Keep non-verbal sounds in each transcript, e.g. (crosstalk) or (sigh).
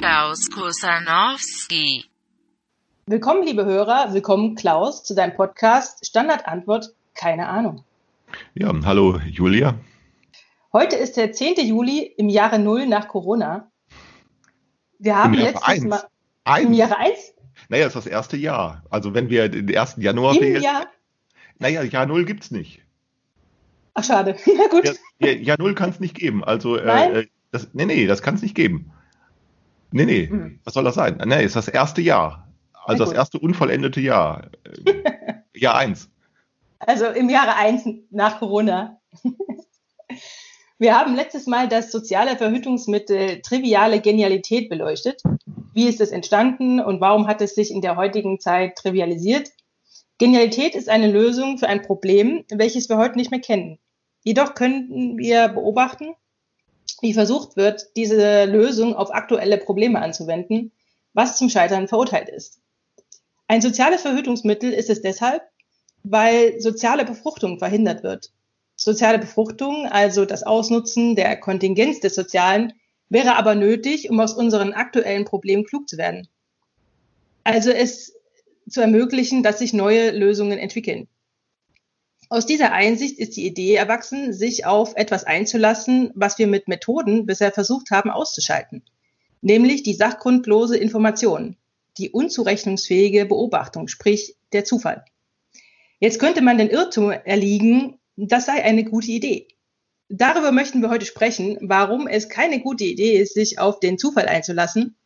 Klaus Kusanowski. Willkommen, liebe Hörer, willkommen, Klaus, zu deinem Podcast Standardantwort, keine Ahnung. Ja, hallo Julia. Heute ist der 10. Juli im Jahre Null nach Corona. Wir haben Im letztes eins. Mal Eins. im Jahre 1? Naja, ist das erste Jahr. Also wenn wir den 1. Januar Im wählen. Jahr? Naja, Jahr Null gibt's nicht. Ach, schade. (laughs) Ja, gut. Ja, ja, Jahr Null kann es nicht geben. Also, Nein? äh, das, nee, nee, das kann es nicht geben. Nee, nee, Hm. was soll das sein? Nee, ist das erste Jahr. Also das erste unvollendete Jahr. (laughs) Jahr eins. Also im Jahre 1 nach Corona. Wir haben letztes Mal das soziale Verhütungsmittel triviale Genialität beleuchtet. Wie ist es entstanden und warum hat es sich in der heutigen Zeit trivialisiert? Genialität ist eine Lösung für ein Problem, welches wir heute nicht mehr kennen. Jedoch können wir beobachten, wie versucht wird, diese Lösung auf aktuelle Probleme anzuwenden, was zum Scheitern verurteilt ist. Ein soziales Verhütungsmittel ist es deshalb, weil soziale Befruchtung verhindert wird. Soziale Befruchtung, also das Ausnutzen der Kontingenz des Sozialen, wäre aber nötig, um aus unseren aktuellen Problemen klug zu werden. Also es zu ermöglichen, dass sich neue Lösungen entwickeln. Aus dieser Einsicht ist die Idee erwachsen, sich auf etwas einzulassen, was wir mit Methoden bisher versucht haben auszuschalten, nämlich die sachgrundlose Information, die unzurechnungsfähige Beobachtung, sprich der Zufall. Jetzt könnte man den Irrtum erliegen, das sei eine gute Idee. Darüber möchten wir heute sprechen, warum es keine gute Idee ist, sich auf den Zufall einzulassen.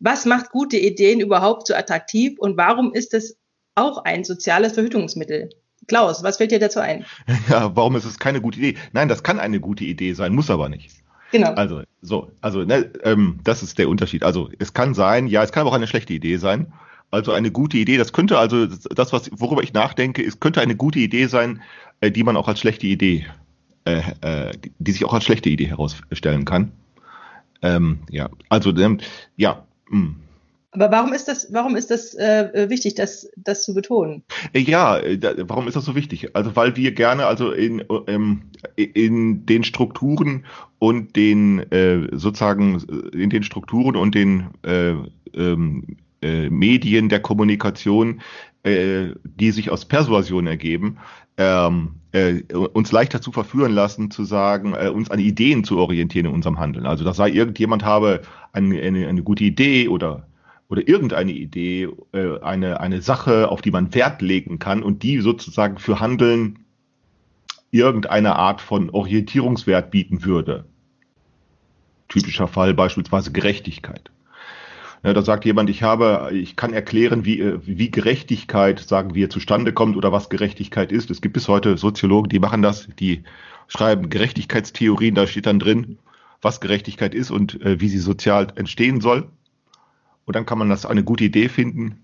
Was macht gute Ideen überhaupt so attraktiv und warum ist es auch ein soziales Verhütungsmittel? Klaus, was fällt dir dazu ein? (laughs) Ja, warum ist es keine gute Idee? Nein, das kann eine gute Idee sein, muss aber nicht. Genau. Also, so, also, ne, ähm, das ist der Unterschied. Also, es kann sein, ja, es kann aber auch eine schlechte Idee sein. Also, eine gute Idee, das könnte also, das, was, worüber ich nachdenke, ist, könnte eine gute Idee sein, äh, die man auch als schlechte Idee, äh, äh, die, sich auch als schlechte Idee herausstellen kann. Ähm, ja, also, ähm, ja, mh. Aber warum ist das, warum ist das äh, wichtig, das, das zu betonen? Äh, Ja, äh, da, warum ist das so wichtig? Also weil wir gerne also in, ähm, in den Strukturen und den äh, sozusagen äh, in den Strukturen und den äh, ähm, äh, Medien der Kommunikation, äh, die sich aus Persuasion ergeben, ähm, äh, uns leicht dazu verführen lassen, zu sagen, äh, uns an Ideen zu orientieren in unserem Handeln. Also das sei irgendjemand habe eine, eine, eine gute Idee oder oder irgendeine Idee, äh, eine, eine Sache, auf die man Wert legen kann und die sozusagen für Handeln irgendeine Art von Orientierungswert bieten würde. Typischer Fall beispielsweise Gerechtigkeit. Ja, da sagt jemand, ich habe, ich kann erklären, wie, äh, wie Gerechtigkeit, sagen wir, zustande kommt oder was Gerechtigkeit ist. Es gibt bis heute Soziologen, die machen das, die schreiben Gerechtigkeitstheorien, da steht dann drin, was Gerechtigkeit ist und äh, wie sie sozial entstehen soll. Und dann kann man das eine gute Idee finden.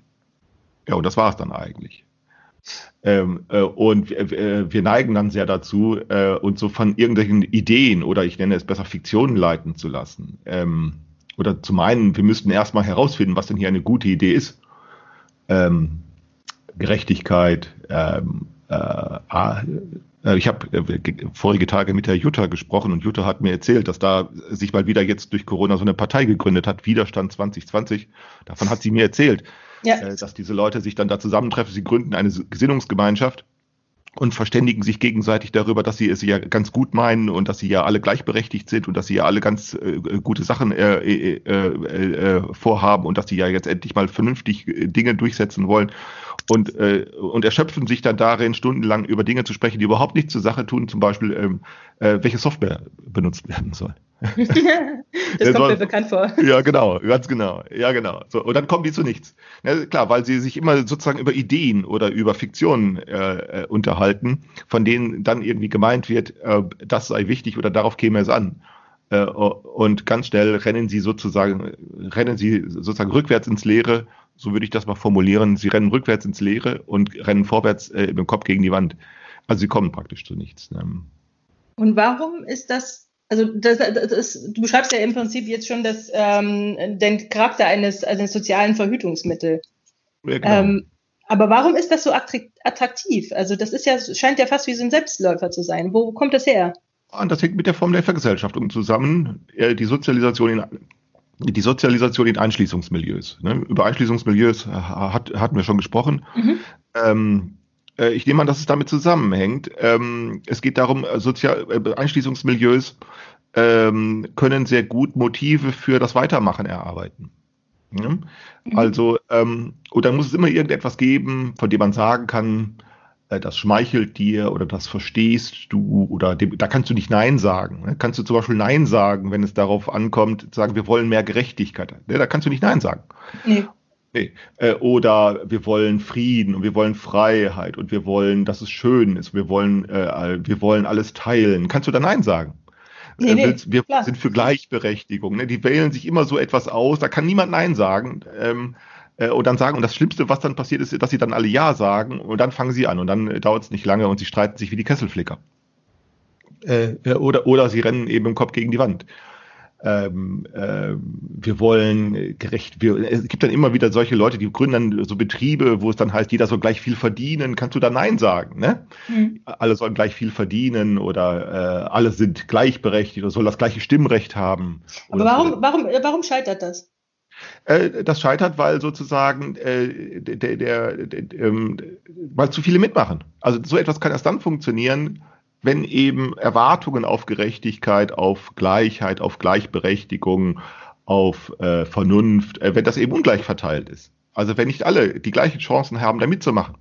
Ja, und das war es dann eigentlich. Ähm, äh, und wir, äh, wir neigen dann sehr dazu, äh, uns so von irgendwelchen Ideen oder ich nenne es besser Fiktionen leiten zu lassen. Ähm, oder zu meinen, wir müssten erstmal herausfinden, was denn hier eine gute Idee ist. Ähm, Gerechtigkeit, äh, ich habe äh, ge- vorige Tage mit der Jutta gesprochen und Jutta hat mir erzählt, dass da sich mal wieder jetzt durch Corona so eine Partei gegründet hat, Widerstand 2020. Davon hat sie mir erzählt, Ja, äh, dass diese Leute sich dann da zusammentreffen, sie gründen eine Gesinnungsgemeinschaft und verständigen sich gegenseitig darüber, dass sie es ja ganz gut meinen und dass sie ja alle gleichberechtigt sind und dass sie ja alle ganz äh, gute Sachen äh, äh, äh, äh, vorhaben und dass sie ja jetzt endlich mal vernünftig äh, Dinge durchsetzen wollen und, äh, und erschöpfen sich dann darin, stundenlang über Dinge zu sprechen, die überhaupt nichts zur Sache tun, zum Beispiel, ähm, äh, welche Software benutzt werden soll. (laughs) das kommt mir bekannt vor. Ja, genau, ganz genau. Ja, genau. So, und dann kommen die zu nichts. Ja, klar, weil sie sich immer sozusagen über Ideen oder über Fiktionen äh, äh, unterhalten, von denen dann irgendwie gemeint wird, äh, das sei wichtig oder darauf käme es an. Äh, und ganz schnell rennen sie sozusagen, rennen sie sozusagen rückwärts ins Leere, so würde ich das mal formulieren. Sie rennen rückwärts ins Leere und rennen vorwärts äh, mit dem Kopf gegen die Wand. Also sie kommen praktisch zu nichts. Ne? Und warum ist das also das, das ist, du beschreibst ja im Prinzip jetzt schon das, ähm, den Charakter eines, eines sozialen Verhütungsmittels. Ja, genau. Ähm, Aber warum ist das so attraktiv? Also das ist ja, scheint ja fast wie so ein Selbstläufer zu sein. Wo kommt das her? Und das hängt mit der Form der Vergesellschaftung zusammen. Äh, die Sozialisation in die Sozialisation in Einschließungsmilieus. Ne? Über Einschließungsmilieus hat, hatten wir schon gesprochen. Mhm. Ähm, äh, ich nehme an, dass es damit zusammenhängt. Ähm, es geht darum, äh, Sozial äh, Einschließungsmilieus ähm, können sehr gut Motive für das Weitermachen erarbeiten. Mhm. Also, ähm, und dann muss es immer irgendetwas geben, von dem man sagen kann, äh, das schmeichelt dir oder das verstehst du oder dem, da kannst du nicht Nein sagen. Ne? Kannst du zum Beispiel Nein sagen, wenn es darauf ankommt, sagen, wir wollen mehr Gerechtigkeit. Ne? Da kannst du nicht Nein sagen. Nee. Nee. Äh, oder wir wollen Frieden und wir wollen Freiheit und wir wollen, dass es schön ist. Wir wollen, äh, wir wollen alles teilen. Kannst du da Nein sagen? Nee, äh, nee, wir klar. sind für Gleichberechtigung. Ne? Die wählen sich immer so etwas aus. Da kann niemand Nein sagen. Ähm, äh, und dann sagen, und das Schlimmste, was dann passiert ist, dass sie dann alle Ja sagen und dann fangen sie an und dann dauert es nicht lange und sie streiten sich wie die Kesselflicker. Äh, oder, oder sie rennen eben im Kopf gegen die Wand. Ähm, äh, wir wollen gerecht, wir, es gibt dann immer wieder solche Leute, die gründen dann so Betriebe, wo es dann heißt, jeder soll gleich viel verdienen. Kannst du da Nein sagen? Ne? Mhm. Alle sollen gleich viel verdienen oder äh, alle sind gleichberechtigt oder soll das gleiche Stimmrecht haben. Aber warum, warum, warum scheitert das? Äh, das scheitert, weil sozusagen äh, der, der, der, ähm, weil zu viele mitmachen. Also so etwas kann erst dann funktionieren, wenn eben Erwartungen auf Gerechtigkeit, auf Gleichheit, auf Gleichberechtigung, auf äh, Vernunft, äh, wenn das eben ungleich verteilt ist. Also wenn nicht alle die gleichen Chancen haben, da mitzumachen.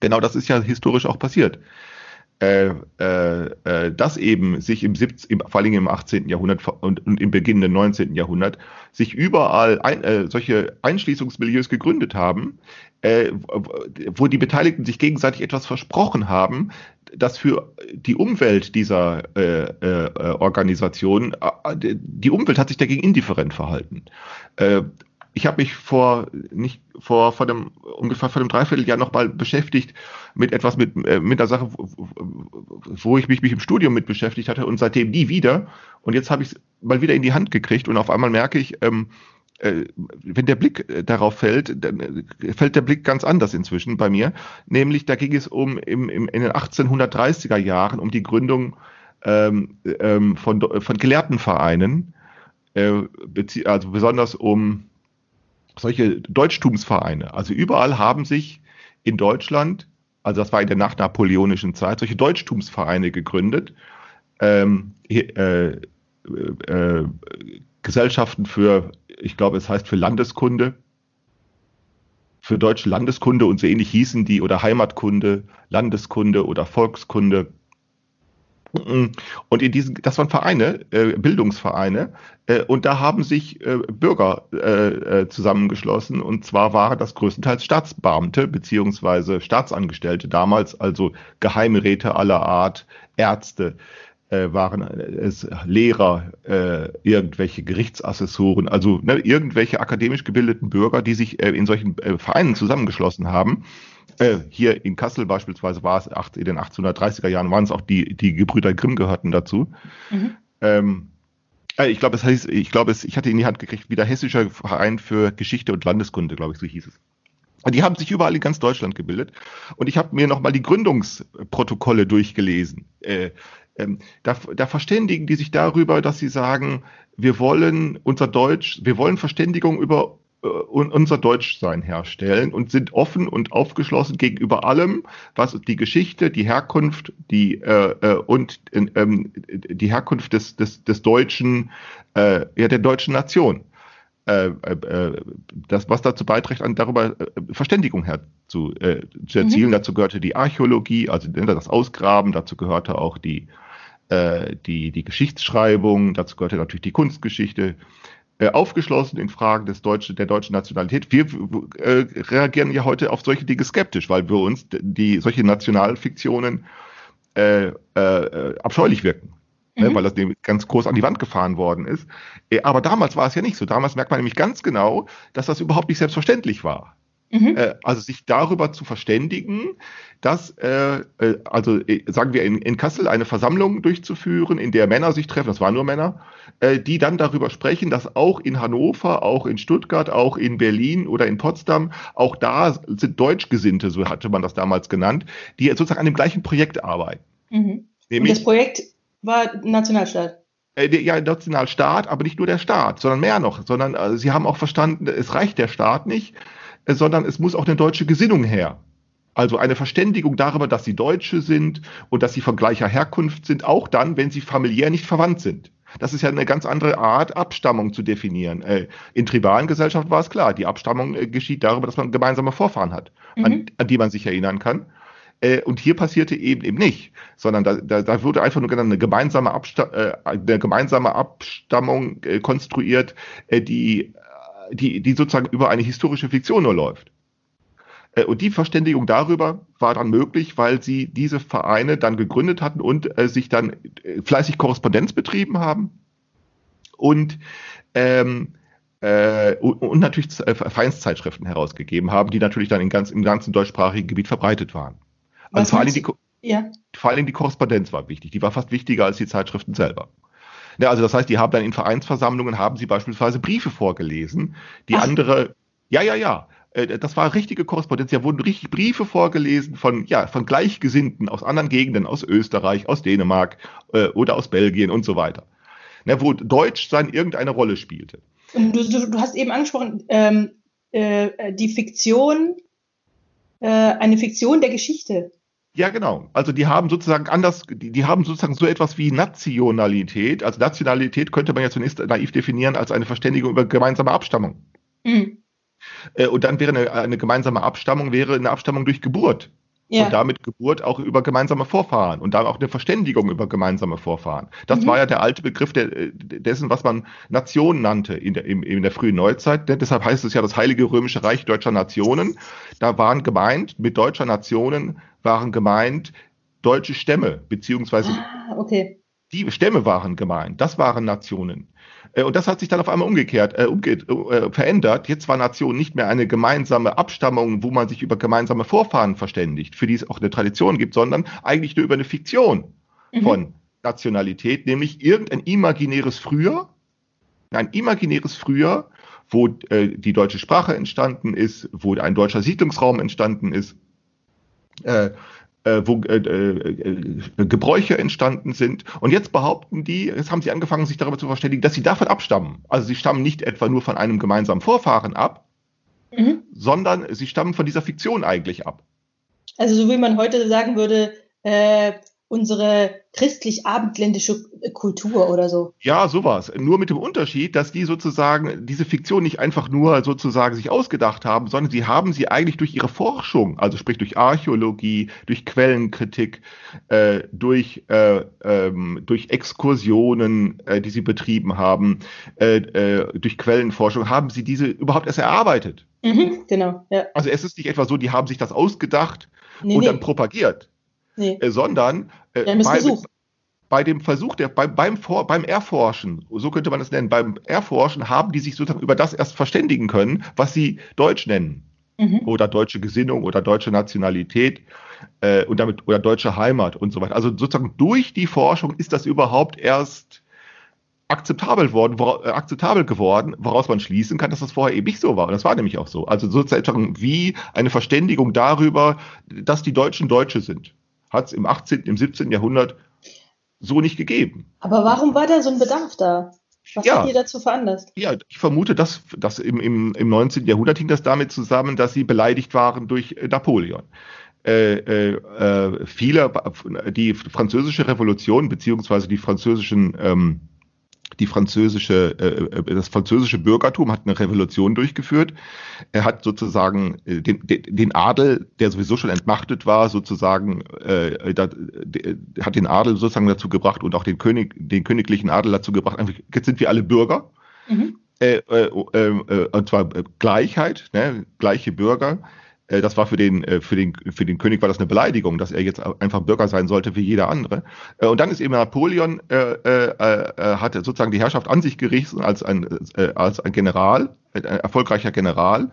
Genau das ist ja historisch auch passiert äh, äh, äh, dass eben sich im, 17, im vor allem im 18. Jahrhundert und, und im beginnenden 19. Jahrhundert sich überall ein, äh, solche Einschließungsmilieus gegründet haben, äh, wo die Beteiligten sich gegenseitig etwas versprochen haben, dass für die Umwelt dieser äh, äh, Organisation, äh, die Umwelt hat sich dagegen indifferent verhalten. Äh, ich habe mich vor nicht vor vor dem ungefähr vor dem Dreivierteljahr noch mal beschäftigt mit etwas mit äh, mit der Sache, wo ich mich, mich im Studium mit beschäftigt hatte und seitdem nie wieder. Und jetzt habe ich es mal wieder in die Hand gekriegt und auf einmal merke ich, ähm, äh, wenn der Blick äh, darauf fällt, dann äh, fällt der Blick ganz anders inzwischen bei mir. Nämlich da ging es um im, im, in den 1830er Jahren um die Gründung ähm, ähm, von, von Gelehrtenvereinen, äh, also besonders um solche Deutschtumsvereine. Also überall haben sich in Deutschland, also das war in der nachnapoleonischen Zeit, solche Deutschtumsvereine gegründet. Ähm, äh, äh, Gesellschaften für, ich glaube, es heißt für Landeskunde, für deutsche Landeskunde und so ähnlich hießen die oder Heimatkunde, Landeskunde oder Volkskunde. Und in diesen, das waren Vereine, äh, Bildungsvereine, äh, und da haben sich äh, Bürger äh, äh, zusammengeschlossen. Und zwar waren das größtenteils Staatsbeamte beziehungsweise Staatsangestellte damals, also Geheimräte aller Art, Ärzte, äh, waren es Lehrer, äh, irgendwelche Gerichtsassessoren, also ne, irgendwelche akademisch gebildeten Bürger, die sich äh, in solchen äh, Vereinen zusammengeschlossen haben äh, hier in Kassel beispielsweise war es acht, in den 1830er Jahren waren es auch die, die Gebrüder Grimm gehörten dazu. Mhm. Ähm, äh, ich glaube, es heißt, ich glaube, es, ich hatte in die Hand gekriegt, wie der Hessischer Verein für Geschichte und Landeskunde, glaube ich, so hieß es. Die haben sich überall in ganz Deutschland gebildet. Und ich habe mir nochmal die Gründungsprotokolle durchgelesen. Äh, ähm, da, da verständigen die sich darüber, dass sie sagen, wir wollen unser Deutsch, wir wollen Verständigung über äh, unser Deutschsein herstellen und sind offen und aufgeschlossen gegenüber allem, was die Geschichte, die Herkunft, die äh, äh und ähm, die Herkunft des, des, des deutschen, äh, ja der deutschen Nation. Äh, äh, das, was dazu beiträgt, an darüber Verständigung her zu, zu erzielen. Mhm. Dazu gehörte die Archäologie, also ne, das Ausgraben, dazu gehörte auch die, die, die Geschichtsschreibung, dazu gehörte natürlich die Kunstgeschichte, äh, aufgeschlossen in Fragen des Deutschen, der deutschen Nationalität. Wir äh, reagieren ja heute auf solche Dinge skeptisch, weil wir uns die solche Nationalfiktionen äh, äh, abscheulich wirken. Ne, mhm. weil das ganz groß an die Wand gefahren worden ist. Äh, aber damals war es ja nicht so. Damals merkt man nämlich ganz genau, dass das überhaupt nicht selbstverständlich war. Mhm. Äh, also sich darüber zu verständigen, dass, äh, äh, also äh, sagen wir in, in Kassel eine Versammlung durchzuführen, in der Männer sich treffen, das waren nur Männer, äh, die dann darüber sprechen, dass auch in Hannover, auch in Stuttgart, auch in Berlin oder in Potsdam, auch da sind Deutschgesinnte, so hatte man das damals genannt, die sozusagen an dem gleichen Projekt arbeiten. Mhm. Und Nämlich das Projekt war Nationalstaat. ja, Nationalstaat, aber nicht nur der Staat, sondern mehr noch, sondern äh, sie haben auch verstanden, es reicht der Staat nicht, sondern es muss auch eine deutsche Gesinnung her. Also eine Verständigung darüber, dass sie Deutsche sind und dass sie von gleicher Herkunft sind, auch dann, wenn sie familiär nicht verwandt sind. Das ist ja eine ganz andere Art, Abstammung zu definieren. Äh, in tribalen Gesellschaften war es klar, die Abstammung äh, geschieht darüber, dass man gemeinsame Vorfahren hat, an, Mhm. an die man sich erinnern kann. Äh, Und hier passierte eben eben nicht, sondern da, da, da wurde einfach nur eine gemeinsame, Absta eine gemeinsame Abstammung konstruiert, die, die, die sozusagen über eine historische Fiktion nur läuft. Äh, Und die Verständigung darüber war dann möglich, weil sie diese Vereine dann gegründet hatten und äh, sich dann äh, fleißig Korrespondenz betrieben haben und ähm, äh, und, und natürlich äh, Vereinszeitschriften herausgegeben haben, die natürlich dann in ganz, im ganzen deutschsprachigen Gebiet verbreitet waren. Was Also vor allem, die, Ja. vor allem die Korrespondenz war wichtig. Die war fast wichtiger als die Zeitschriften selber. Ja, also das heißt, die haben dann in Vereinsversammlungen haben sie beispielsweise Briefe vorgelesen, die Ach. andere, ja, ja, ja, äh, das war richtige Korrespondenz. Da wurden richtig Briefe vorgelesen von, ja, von Gleichgesinnten aus anderen Gegenden, aus Österreich, aus Dänemark äh, oder aus Belgien und so weiter. Ne, wo Deutsch dann irgendeine Rolle spielte. Und du, du, du hast eben angesprochen, ähm, äh, die Fiktion, äh, eine Fiktion der Geschichte. Ja, genau. Also die haben sozusagen anders, die, die haben sozusagen so etwas wie Nationalität. Also Nationalität könnte man ja zunächst naiv definieren als eine Verständigung über gemeinsame Abstammung. Mhm. Äh, Und dann wäre eine, eine gemeinsame Abstammung, wäre eine Abstammung durch Geburt. Ja. Und damit Geburt auch über gemeinsame Vorfahren und dann auch eine Verständigung über gemeinsame Vorfahren. Das Mhm. war ja der alte Begriff der, äh, dessen, was man Nation nannte in der, in, in der frühen Neuzeit. Denn deshalb heißt es ja das Heilige Römische Reich deutscher Nationen. Da waren gemeint, mit deutscher Nationen waren gemeint deutsche Stämme, beziehungsweise Ah, okay. die Stämme waren gemeint, das waren Nationen. Äh, Und das hat sich dann auf einmal umgekehrt, äh, umge äh, verändert. Jetzt war Nation nicht mehr eine gemeinsame Abstammung, wo man sich über gemeinsame Vorfahren verständigt, für die es auch eine Tradition gibt, sondern eigentlich nur über eine Fiktion Mhm. von Nationalität, nämlich irgendein imaginäres Früher, ein imaginäres Früher, wo äh, die deutsche Sprache entstanden ist, wo ein deutscher Siedlungsraum entstanden ist, äh, äh, wo äh, äh, äh, Gebräuche entstanden sind. Und jetzt behaupten die, jetzt haben sie angefangen, sich darüber zu verständigen, dass sie davon abstammen. Also sie stammen nicht etwa nur von einem gemeinsamen Vorfahren ab, Mhm. sondern sie stammen von dieser Fiktion eigentlich ab. Also so wie man heute sagen würde, äh, unsere christlich-abendländische Kultur oder so. Ja, sowas. Nur mit dem Unterschied, dass die sozusagen diese Fiktion nicht einfach nur sozusagen sich ausgedacht haben, sondern sie haben sie eigentlich durch ihre Forschung, also sprich durch Archäologie, durch Quellenkritik, äh, durch, äh, ähm, durch Exkursionen, äh, die sie betrieben haben, äh, äh, durch Quellenforschung, haben sie diese überhaupt erst erarbeitet. Mhm, genau, ja. Also es ist nicht etwa so, die haben sich das ausgedacht Nee, und nee, dann propagiert, nee. äh, sondern äh, bei, bei dem Versuch, der, beim, beim, Vor, beim Erforschen, so könnte man es nennen, beim Erforschen haben die sich sozusagen über das erst verständigen können, was sie Deutsch nennen. Mhm. Oder deutsche Gesinnung oder deutsche Nationalität äh, und damit oder deutsche Heimat und so weiter. Also sozusagen durch die Forschung ist das überhaupt erst akzeptabel worden, wora, äh, akzeptabel geworden, woraus man schließen kann, dass das vorher eben nicht so war. Und das war nämlich auch so. Also sozusagen wie eine Verständigung darüber, dass die Deutschen Deutsche sind. Hat es im 18., im 17. Jahrhundert so nicht gegeben. Aber warum war da so ein Bedarf da? Was Ja. hat ihr dazu veranlasst? Ja, ich vermute, dass, dass im, im, im 19. Jahrhundert hing das damit zusammen, dass sie beleidigt waren durch äh, Napoleon. Äh, äh, äh, viele, die französische Revolution beziehungsweise die französischen ähm, die französische, äh, äh, das französische Bürgertum hat eine Revolution durchgeführt. Er hat sozusagen äh, den, den, Adel, der sowieso schon entmachtet war, sozusagen, äh, da, de, hat den Adel sozusagen dazu gebracht und auch den König, den königlichen Adel dazu gebracht. einfach, Jetzt sind wir alle Bürger. Mhm. Äh, äh, äh, äh, und zwar äh, Gleichheit, ne, gleiche Bürger. Äh, das war für den, äh, für, den, für den König war das eine Beleidigung, dass er jetzt einfach Bürger sein sollte wie jeder andere. Äh, und dann ist eben Napoleon, äh, äh, hat sozusagen die Herrschaft an sich gerichtet als ein, äh, als ein General, ein erfolgreicher General.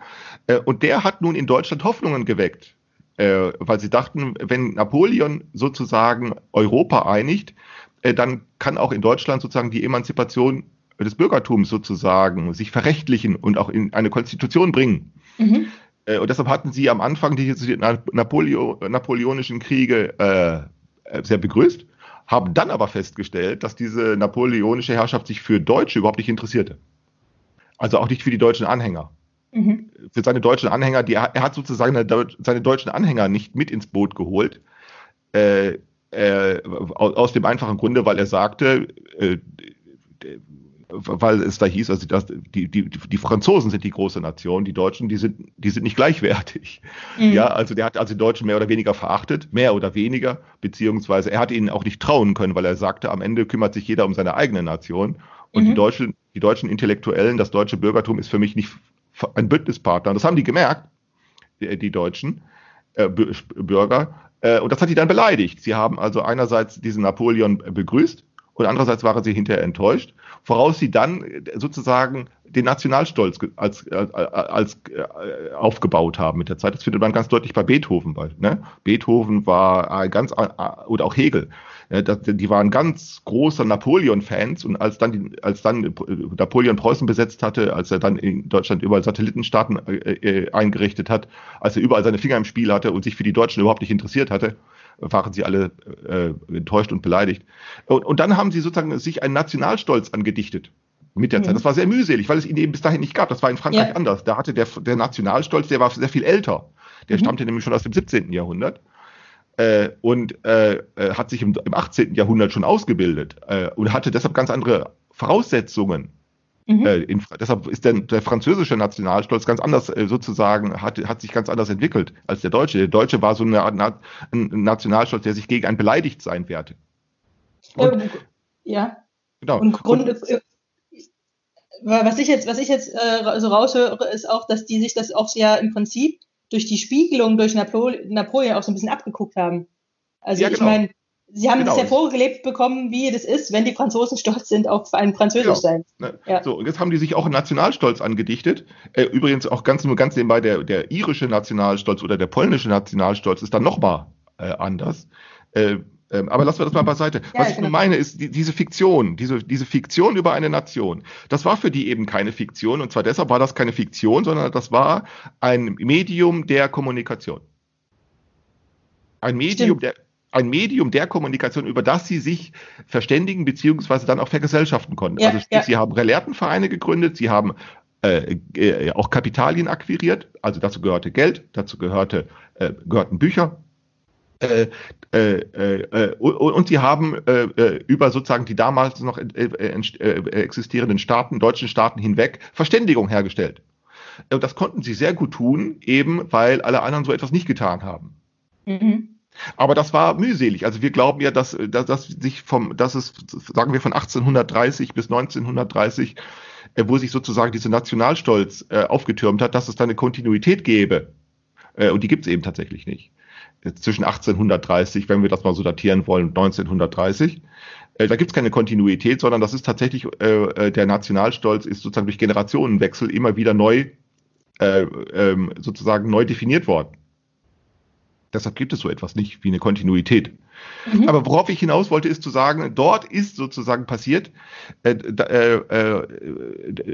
Und der hat nun in Deutschland Hoffnungen geweckt, äh, weil sie dachten, wenn Napoleon sozusagen Europa einigt, äh, dann kann auch in Deutschland sozusagen die Emanzipation des Bürgertums sozusagen sich verrechtlichen und auch in eine Konstitution bringen. Mhm. Äh, und deshalb hatten sie am Anfang die, die Napoleo, napoleonischen Kriege äh, sehr begrüßt, haben dann aber festgestellt, dass diese napoleonische Herrschaft sich für Deutsche überhaupt nicht interessierte. Also auch nicht für die deutschen Anhänger. Mhm. Für seine deutschen Anhänger, die, er hat sozusagen seine deutschen Anhänger nicht mit ins Boot geholt. Äh, äh, aus dem einfachen Grunde, weil er sagte, äh, weil es da hieß, also das, die, die, die Franzosen sind die große Nation, die Deutschen, die sind, die sind nicht gleichwertig. Mhm. Ja, also der hat also die Deutschen mehr oder weniger verachtet, mehr oder weniger, beziehungsweise er hat ihnen auch nicht trauen können, weil er sagte, am Ende kümmert sich jeder um seine eigene Nation. Und mhm. die deutschen, die deutschen Intellektuellen, das deutsche Bürgertum ist für mich nicht ein Bündnispartner. das haben die gemerkt, die, die Deutschen äh, Bürger. Äh, und das hat die dann beleidigt. Sie haben also einerseits diesen Napoleon begrüßt und andererseits waren sie hinterher enttäuscht woraus sie dann sozusagen den Nationalstolz als, als, als äh, aufgebaut haben mit der Zeit. Das findet man ganz deutlich bei Beethoven. Bei, ne? Beethoven war ganz, oder auch Hegel? Die waren ganz großer Napoleon-Fans und als dann, die, als dann Napoleon Preußen besetzt hatte, als er dann in Deutschland überall Satellitenstaaten äh, äh, eingerichtet hat, als er überall seine Finger im Spiel hatte und sich für die Deutschen überhaupt nicht interessiert hatte, waren sie alle äh, enttäuscht und beleidigt. Und, und dann haben sie sozusagen sich einen Nationalstolz angedichtet mit der mhm. Zeit. Das war sehr mühselig, weil es ihn eben bis dahin nicht gab. Das war in Frankreich ja. anders. Da hatte der, der Nationalstolz, der war sehr viel älter. Der mhm. stammte nämlich schon aus dem 17. Jahrhundert. Äh, und äh, äh, hat sich im, im 18. Jahrhundert schon ausgebildet äh, und hatte deshalb ganz andere Voraussetzungen Mhm. Äh, in, deshalb ist der, der, französische Nationalstolz ganz anders äh, sozusagen, hat, hat sich ganz anders entwickelt als der deutsche. Der deutsche war so eine Art Na ein Nationalstolz, der sich gegen ein Beleidigtsein wehrte. Und, ja. Genau. Und Grund, und, was ich jetzt, was ich jetzt äh, so raushöre, ist auch, dass die sich das auch ja im Prinzip durch die Spiegelung durch Napole Napoleon auch so ein bisschen abgeguckt haben. Also ja, ich genau. meine, Sie haben genau. das ja vorgelebt bekommen, wie das ist, wenn die Franzosen stolz sind auf ein Französischsein. Genau. Ja. So, und jetzt haben die sich auch Nationalstolz angedichtet. Äh, übrigens auch ganz nur ganz nebenbei, der, der irische Nationalstolz oder der polnische Nationalstolz ist dann nochmal äh, anders. Äh, ähm, aber lassen wir das mal beiseite. Ja, Was ich nur meine, ist die, diese Fiktion, diese, diese Fiktion über eine Nation. Das war für die eben keine Fiktion. Und zwar deshalb war das keine Fiktion, sondern das war ein Medium der Kommunikation. Ein Medium Stimmt. der ein Medium der Kommunikation, über das sie sich verständigen beziehungsweise dann auch vergesellschaften konnten. Ja, also sprich, ja. sie haben Gelehrtenvereine gegründet, sie haben äh, äh, auch Kapitalien akquiriert, also dazu gehörte Geld, dazu gehörte, äh, gehörten Bücher. Äh, äh, äh, und, und sie haben über sozusagen die damals noch existierenden Staaten, deutschen Staaten hinweg Verständigung hergestellt. Und das konnten sie sehr gut tun, eben weil alle anderen so etwas nicht getan haben. Mhm. Aber das war mühselig. Also wir glauben ja, dass, dass, dass sich vom, dass es, sagen wir, von 1830 bis 1930, äh, wo sich sozusagen dieser Nationalstolz äh, aufgetürmt hat, dass es da eine Kontinuität gäbe. Äh, und die gibt es eben tatsächlich nicht. Zwischen 1830, wenn wir das mal so datieren wollen, 1930. Äh, da gibt es keine Kontinuität, sondern das ist tatsächlich, äh, äh, der Nationalstolz ist sozusagen durch Generationenwechsel immer wieder neu, äh, ähm, sozusagen neu definiert worden. Deshalb gibt es so etwas nicht wie eine Kontinuität. Mhm. Aber worauf ich hinaus wollte, ist zu sagen, dort ist sozusagen passiert, äh, äh,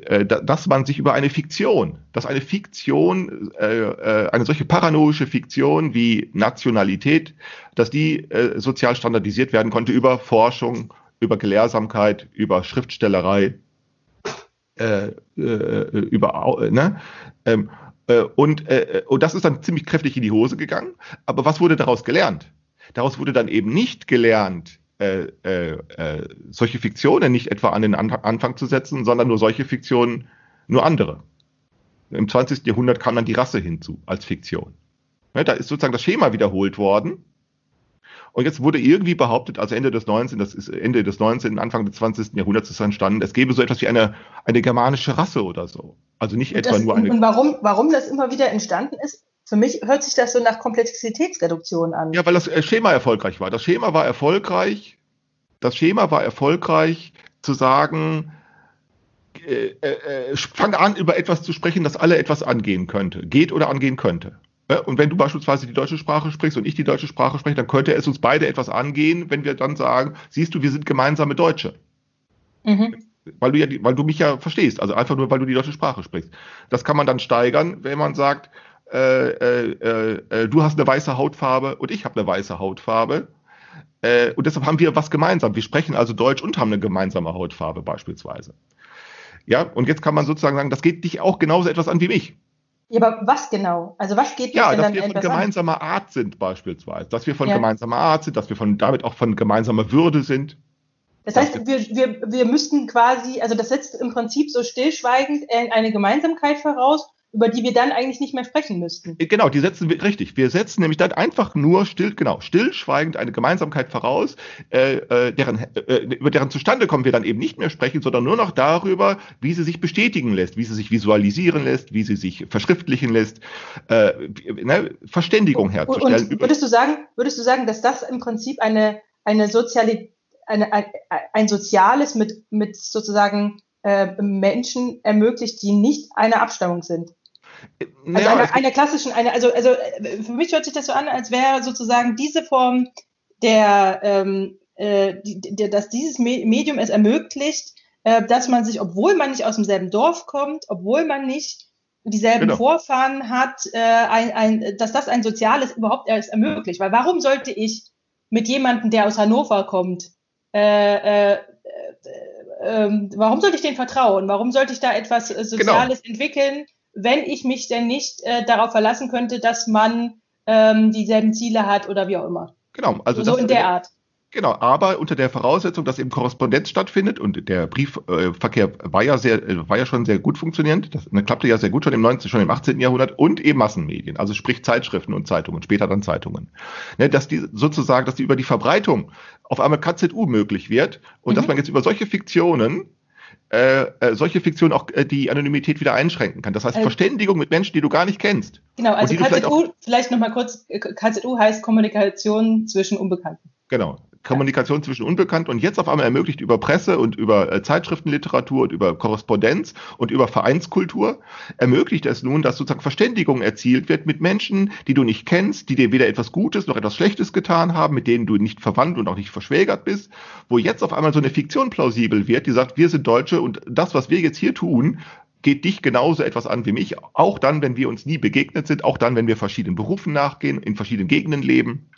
äh, dass man sich über eine Fiktion, dass eine Fiktion, äh, äh, eine solche paranoische Fiktion wie Nationalität, dass die äh, sozial standardisiert werden konnte über Forschung, über Gelehrsamkeit, über Schriftstellerei, über, ne? Ähm, äh, und, äh, und das ist dann ziemlich kräftig in die Hose gegangen. Aber was wurde daraus gelernt? Daraus wurde dann eben nicht gelernt, äh, äh, äh, solche Fiktionen nicht etwa an den Anfang zu setzen, sondern nur solche Fiktionen, nur andere. Im 20. Jahrhundert kam dann die Rasse hinzu als Fiktion. Ja, da ist sozusagen das Schema wiederholt worden. Und jetzt wurde irgendwie behauptet, also Ende des 19., das ist Ende des 19., Anfang des 20. Jahrhunderts ist entstanden, es gäbe so etwas wie eine, eine germanische Rasse oder so. Also nicht etwa das, nur eine. Und warum, warum das immer wieder entstanden ist, für mich hört sich das so nach Komplexitätsreduktion an. Ja, weil das äh, Schema erfolgreich war. Das Schema war erfolgreich. Das Schema war erfolgreich zu sagen, äh, äh, fang an, über etwas zu sprechen, das alle etwas angehen könnte, geht oder angehen könnte. Und wenn du beispielsweise die deutsche Sprache sprichst und ich die deutsche Sprache spreche, dann könnte es uns beide etwas angehen, wenn wir dann sagen, siehst du, wir sind gemeinsame Deutsche. Mhm. Weil du ja, weil du mich ja verstehst, also einfach nur, weil du die deutsche Sprache sprichst. Das kann man dann steigern, wenn man sagt, äh, äh, äh, du hast eine weiße Hautfarbe und ich habe eine weiße Hautfarbe. Äh, und deshalb haben wir was gemeinsam. Wir sprechen also Deutsch und haben eine gemeinsame Hautfarbe beispielsweise. Ja, und jetzt kann man sozusagen sagen, das geht dich auch genauso etwas an wie mich. Ja, aber was genau? Also was geht Ja, dass wir von gemeinsamer an? Art sind beispielsweise, dass wir von ja. gemeinsamer Art sind, dass wir von damit auch von gemeinsamer Würde sind. Das heißt, wir, wir, wir müssten quasi, also das setzt im Prinzip so stillschweigend eine Gemeinsamkeit voraus über die wir dann eigentlich nicht mehr sprechen müssten. Äh, genau, die setzen wir richtig. Wir setzen nämlich dann einfach nur still, genau, stillschweigend eine Gemeinsamkeit voraus, äh, äh, deren, äh, über deren Zustande kommen wir dann eben nicht mehr sprechen, sondern nur noch darüber, wie sie sich bestätigen lässt, wie sie sich visualisieren lässt, wie sie sich verschriftlichen lässt, äh, ne, Verständigung herzustellen. Und würdest du sagen, würdest du sagen, dass das im Prinzip eine eine soziale eine, ein, ein soziales mit mit sozusagen äh, Menschen ermöglicht, die nicht einer Abstammung sind? Also einer, einer klassischen, eine, also, also äh, für mich hört sich das so an, als wäre sozusagen diese Form der, ähm, äh, die, die, dass dieses Medium es ermöglicht, äh, dass man sich, obwohl man nicht aus demselben Dorf kommt, obwohl man nicht dieselben genau. Vorfahren hat, äh, ein, ein, dass das ein soziales überhaupt erst ermöglicht. Weil warum sollte ich mit jemandem, der aus Hannover kommt, äh, äh, äh, warum sollte ich den vertrauen? Warum sollte ich da etwas äh, genau. Soziales genau. entwickeln? Wenn ich mich denn nicht äh, darauf verlassen könnte, dass man ähm, dieselben Ziele hat oder wie auch immer. Genau, also so das, in der Art. Genau, aber unter der Voraussetzung, dass eben Korrespondenz stattfindet und der Briefverkehr war ja sehr, äh, war ja schon sehr gut funktionierend. Das ne, klappte ja sehr gut schon im 19., schon im 18. Jahrhundert und eben Massenmedien, also sprich Zeitschriften und Zeitungen, später dann Zeitungen. Ne, dass die sozusagen, dass die über die Verbreitung auf einmal KZU möglich wird und mhm. dass man jetzt über solche Fiktionen äh, äh, solche Fiktionen auch äh, die Anonymität wieder einschränken kann. Das heißt, äh, Verständigung mit Menschen, die du gar nicht kennst. Genau, also KZU, vielleicht, vielleicht nochmal kurz, KZU heißt Kommunikation zwischen Unbekannten. Genau. Kommunikation zwischen Unbekannten und jetzt auf einmal ermöglicht über Presse und über äh, Zeitschriftenliteratur und über Korrespondenz und über Vereinskultur, ermöglicht es nun, dass sozusagen Verständigung erzielt wird mit Menschen, die du nicht kennst, die dir weder etwas Gutes noch etwas Schlechtes getan haben, mit denen du nicht verwandt und auch nicht verschwägert bist, wo jetzt auf einmal so eine Fiktion plausibel wird, die sagt, wir sind Deutsche und das, was wir jetzt hier tun, geht dich genauso etwas an wie mich, auch dann, wenn wir uns nie begegnet sind, auch dann, wenn wir verschiedenen Berufen nachgehen, in verschiedenen Gegenden leben.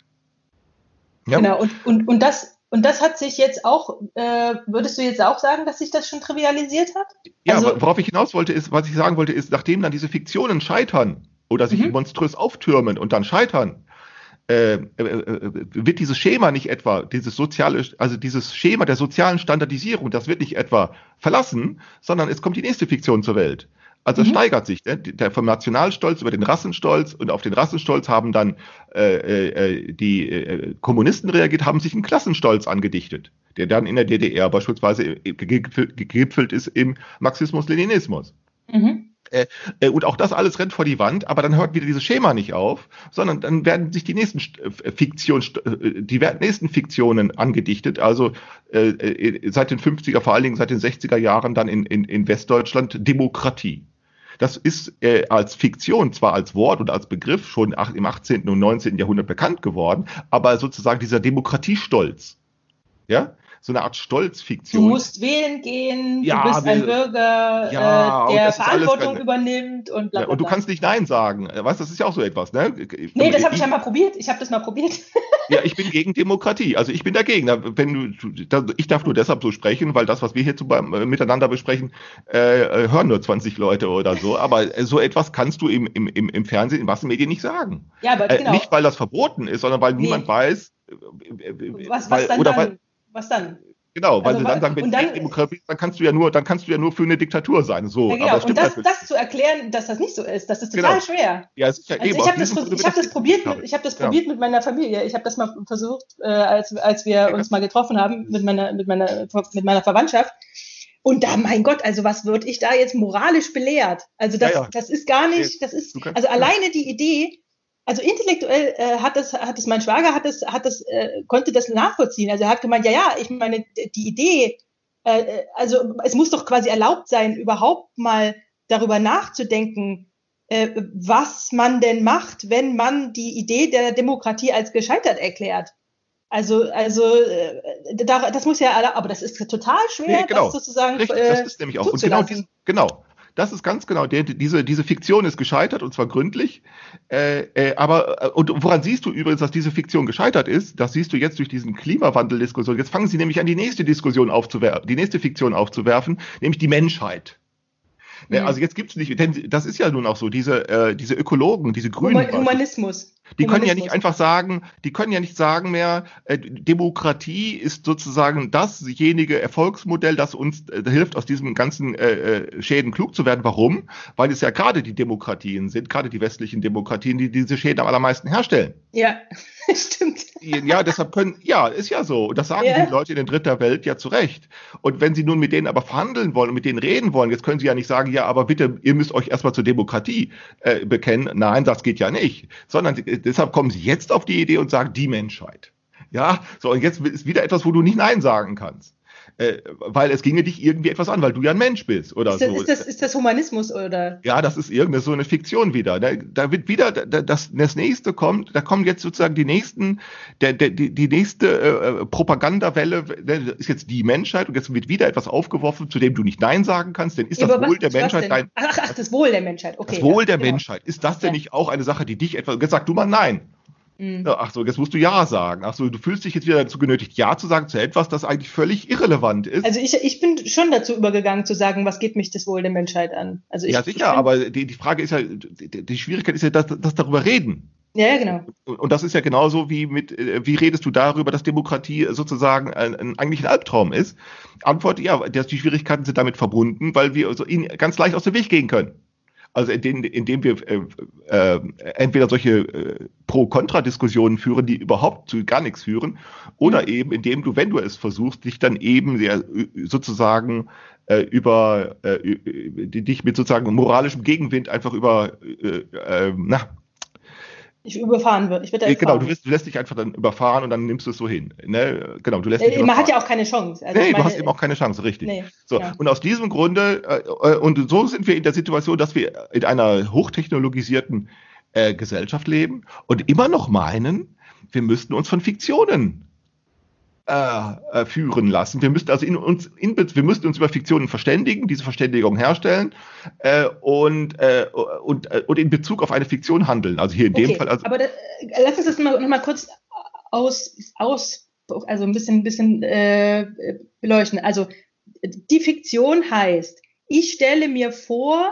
Ja. Genau, und, und, und, das, und das hat sich jetzt auch, äh, würdest du jetzt auch sagen, dass sich das schon trivialisiert hat? Ja, also, worauf ich hinaus wollte, ist, was ich sagen wollte, ist, nachdem dann diese Fiktionen scheitern oder sich mhm. monströs auftürmen und dann scheitern, äh, äh, äh, wird dieses Schema nicht etwa, dieses soziale, also dieses Schema der sozialen Standardisierung, das wird nicht etwa verlassen, sondern es kommt die nächste Fiktion zur Welt. Also mhm. steigert sich, ne? der vom Nationalstolz über den Rassenstolz und auf den Rassenstolz haben dann äh, äh, die äh, Kommunisten reagiert, haben sich einen Klassenstolz angedichtet, der dann in der DDR beispielsweise gegipfelt ist im Marxismus-Leninismus. Mhm. Äh, äh, und auch das alles rennt vor die Wand, aber dann hört wieder dieses Schema nicht auf, sondern dann werden sich die nächsten äh, Fiktion, die nächsten Fiktionen angedichtet. Also äh, seit den 50er, vor allen Dingen seit den 60er Jahren dann in, in, in Westdeutschland Demokratie. Das ist äh, als Fiktion, zwar als Wort und als Begriff schon im 18. und 19. Jahrhundert bekannt geworden, aber sozusagen dieser Demokratiestolz, ja, so eine Art Stolzfiktion. Du musst wählen gehen, ja, du bist ein Bürger, ja, äh, der Verantwortung übernimmt und bla, bla, bla. Und du kannst nicht Nein sagen. Weißt du, das ist ja auch so etwas, ne? Nee, das habe ich ja mal probiert. Ich habe das mal probiert. Ja, ich bin gegen Demokratie. Also ich bin dagegen. Wenn du, ich darf nur deshalb so sprechen, weil das, was wir hier zu, äh, miteinander besprechen, äh, äh hören nur 20 Leute oder so. Aber äh, so etwas kannst du im, im, im Fernsehen, in Massenmedien nicht sagen. Ja, aber genau. Äh, nicht, weil das verboten ist, sondern weil nee. niemand weiß, was, was weil, dann oder dann? weil was dann? Genau, weil also, sie dann sagen, wenn du dann, Demokratie bist, dann kannst du ja nur, dann kannst du ja nur für eine Diktatur sein. So, ja, genau. aber und das, das zu erklären, dass das nicht so ist, das ist total genau. schwer. Ja, sicher. Also ich habe das, ich hab das probiert, mit, ich habe das probiert mit meiner Familie. Ich habe das mal versucht, äh, als als wir uns mal getroffen haben mit meiner mit meiner mit meiner Verwandtschaft. Und da, mein Gott, also was würde ich da jetzt moralisch belehrt? Also das, Ja, ja. das ist gar nicht, das ist, also alleine die Idee, also intellektuell äh, hat das, hat das mein Schwager hat das, hat das, äh, konnte das nachvollziehen. Also er hat gemeint, ja, ja, ich meine, die Idee, äh, äh, also es muss doch quasi erlaubt sein, überhaupt mal darüber nachzudenken, äh, was man denn macht, wenn man die Idee der Demokratie als gescheitert erklärt. Also, also äh, da, das muss ja, aber das ist total schwer, Nee, genau. das sozusagen Richtig, äh, das ist nämlich auch. Und genau, diesen, genau. Das ist ganz genau. Der, diese, diese Fiktion ist gescheitert und zwar gründlich. Äh, äh, aber äh, und woran siehst du übrigens, dass diese Fiktion gescheitert ist? Das siehst du jetzt durch diesen Klimawandel-Diskussion. Jetzt fangen sie nämlich an, die nächste Diskussion aufzuwerfen, die nächste Fiktion aufzuwerfen, nämlich die Menschheit. Ne. Also jetzt gibt's nicht, denn das ist ja nun auch so, diese, äh, diese Ökologen, diese Grünen, Huma- Humanismus. die können ja Humanismus. nicht einfach sagen, die können ja nicht sagen mehr, äh, Demokratie ist sozusagen dasjenige Erfolgsmodell, das uns äh, hilft, aus diesem ganzen äh, äh, Schäden klug zu werden. Warum? Weil es ja gerade die Demokratien sind, gerade die westlichen Demokratien, die diese Schäden am allermeisten herstellen. Ja, (laughs) stimmt. Ja, deshalb können, ja, ist ja so. Und das sagen Ja. die Leute in den dritter Welt ja zu Recht. Und wenn sie nun mit denen aber verhandeln wollen und mit denen reden wollen, jetzt können sie ja nicht sagen, ja, aber bitte, ihr müsst euch erstmal zur Demokratie äh, bekennen. Nein, das geht ja nicht. Sondern deshalb kommen sie jetzt auf die Idee und sagen, die Menschheit. Ja, so, und jetzt ist wieder etwas, wo du nicht Nein sagen kannst. Äh, weil es ginge dich irgendwie etwas an, weil du ja ein Mensch bist oder Ist das, so. ist, das, ist das Humanismus oder? Ja, das ist irgendeine so eine Fiktion wieder. Da, da wird wieder da- das, das nächste kommt, da kommen jetzt sozusagen die nächsten, der, der, die, die nächste äh, Propagandawelle ne, ist jetzt die Menschheit und jetzt wird wieder etwas aufgeworfen, zu dem du nicht Nein sagen kannst, denn ist das Wohl was- der Menschheit dein Ach, ach, das Wohl der Menschheit, okay. das Wohl ja, der genau. Menschheit. Ist das denn Ja. nicht auch eine Sache, die dich etwas, jetzt sag du mal Nein. Mhm. Ja, Ach so, jetzt musst du Ja sagen. Ach so, du fühlst dich jetzt wieder dazu genötigt, Ja zu sagen zu etwas, das eigentlich völlig irrelevant ist. Also ich, ich bin schon dazu übergegangen zu sagen, was geht mich das Wohl der Menschheit an? Also ich, ja, ich sicher, bin, aber die, die Frage ist ja, die, die Schwierigkeit ist ja, dass, dass darüber reden. Ja, ja, genau. Und das ist ja genauso wie mit, äh, wie redest du darüber, dass Demokratie sozusagen ein, ein, eigentlich ein Albtraum ist? Antwort, ja, dass die Schwierigkeiten sind damit verbunden, weil wir also ihnen ganz leicht aus dem Weg gehen können. Also indem, indem wir äh, äh, entweder solche äh, Pro-Kontra-Diskussionen führen, die überhaupt zu gar nichts führen, oder eben indem du, wenn du es versuchst, dich dann eben sehr, äh, sozusagen äh, über äh, dich mit sozusagen moralischem Gegenwind einfach über äh, äh, na, Ich überfahren wird. Ich werde da Genau, du, wirst, du lässt dich einfach dann überfahren und dann nimmst du es so hin. Ne? Genau, du lässt dich äh, man hat ja auch keine Chance. Also nee, ich du meine, hast eben auch keine Chance, richtig. Nee, so, ja. und aus diesem Grunde, äh, und so sind wir in der Situation, dass wir in einer hochtechnologisierten äh, Gesellschaft leben und immer noch meinen, wir müssten uns von Fiktionen äh, äh, führen lassen. Wir müssten also in uns, in, wir müssten uns über Fiktionen verständigen, diese Verständigung herstellen äh, und, äh, und, äh, und in Bezug auf eine Fiktion handeln. Also hier in dem okay, Fall, also aber da, äh, lass uns das mal, noch mal kurz aus, aus also ein bisschen, bisschen äh, beleuchten. Also die Fiktion heißt, ich stelle mir vor,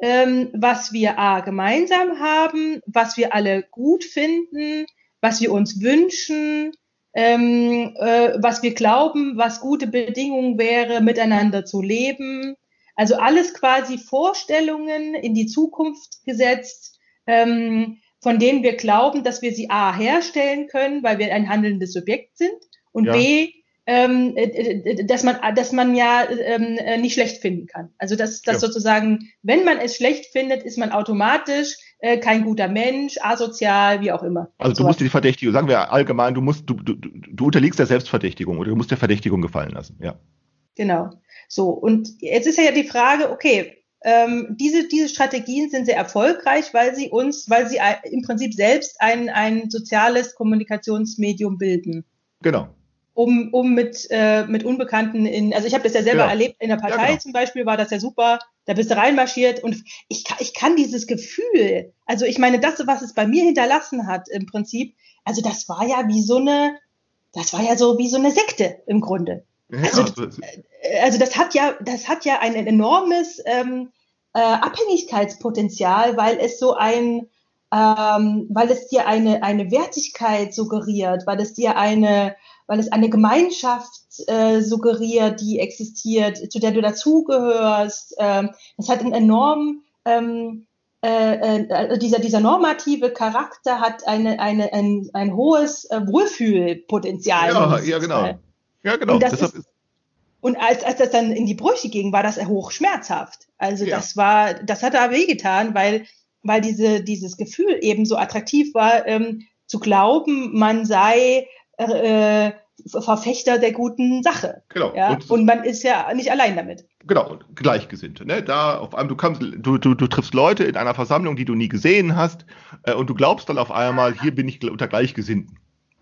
ähm, was wir A gemeinsam haben, was wir alle gut finden, was wir uns wünschen, ähm, äh, was wir glauben, was gute Bedingungen wäre, miteinander zu leben. Also alles quasi Vorstellungen in die Zukunft gesetzt, ähm, von denen wir glauben, dass wir sie A herstellen können, weil wir ein handelndes Subjekt sind und Ja. B, ähm, äh, äh, dass man, dass man ja ähm, äh, nicht schlecht finden kann. Also dass, dass Ja. sozusagen, wenn man es schlecht findet, ist man automatisch äh, kein guter Mensch, asozial, wie auch immer. Also du musst die Verdächtigung, sagen wir allgemein, du musst, du, du, du unterliegst der Selbstverdächtigung oder du musst der Verdächtigung gefallen lassen, ja. Genau. So, und jetzt ist ja die Frage, okay, ähm, diese, diese Strategien sind sehr erfolgreich, weil sie uns, weil sie im Prinzip selbst ein, ein soziales Kommunikationsmedium bilden. Genau. Um, um mit, äh, mit Unbekannten in, also ich habe das ja selber Genau. erlebt, in der Partei genau. zum Beispiel war das ja super, da bist du reinmarschiert und ich, kann- ich kann dieses Gefühl, also ich meine, das, was es bei mir hinterlassen hat im Prinzip, also das war ja wie so eine, das war ja so wie so eine Sekte im Grunde. Also, das- also das hat ja, das hat ja ein enormes ähm, äh, Abhängigkeitspotenzial, weil es so ein, ähm, weil es dir eine eine Wertigkeit suggeriert, weil es dir eine, weil es eine Gemeinschaft äh, suggeriert, die existiert, zu der du dazugehörst. Ähm, das hat einen enorm ähm, äh, äh, dieser, dieser normative Charakter hat eine, eine, ein, ein hohes äh, Wohlfühlpotenzial. ja, ja, genau. Ja, genau. Und ist- ist, Und als, als das dann in die Brüche ging, war das hochschmerzhaft. Also Ja. das war, das hat da wehgetan, weil, weil diese, dieses Gefühl eben so attraktiv war, ähm, zu glauben, man sei äh, Verfechter der guten Sache. Genau. Ja? Und- Und, man ist ja nicht allein damit. Genau, Gleichgesinnte. Ne? Da auf einmal, du kommst, du, du, du triffst Leute in einer Versammlung, die du nie gesehen hast, äh, und du glaubst dann auf einmal, hier bin ich unter Gleichgesinnten.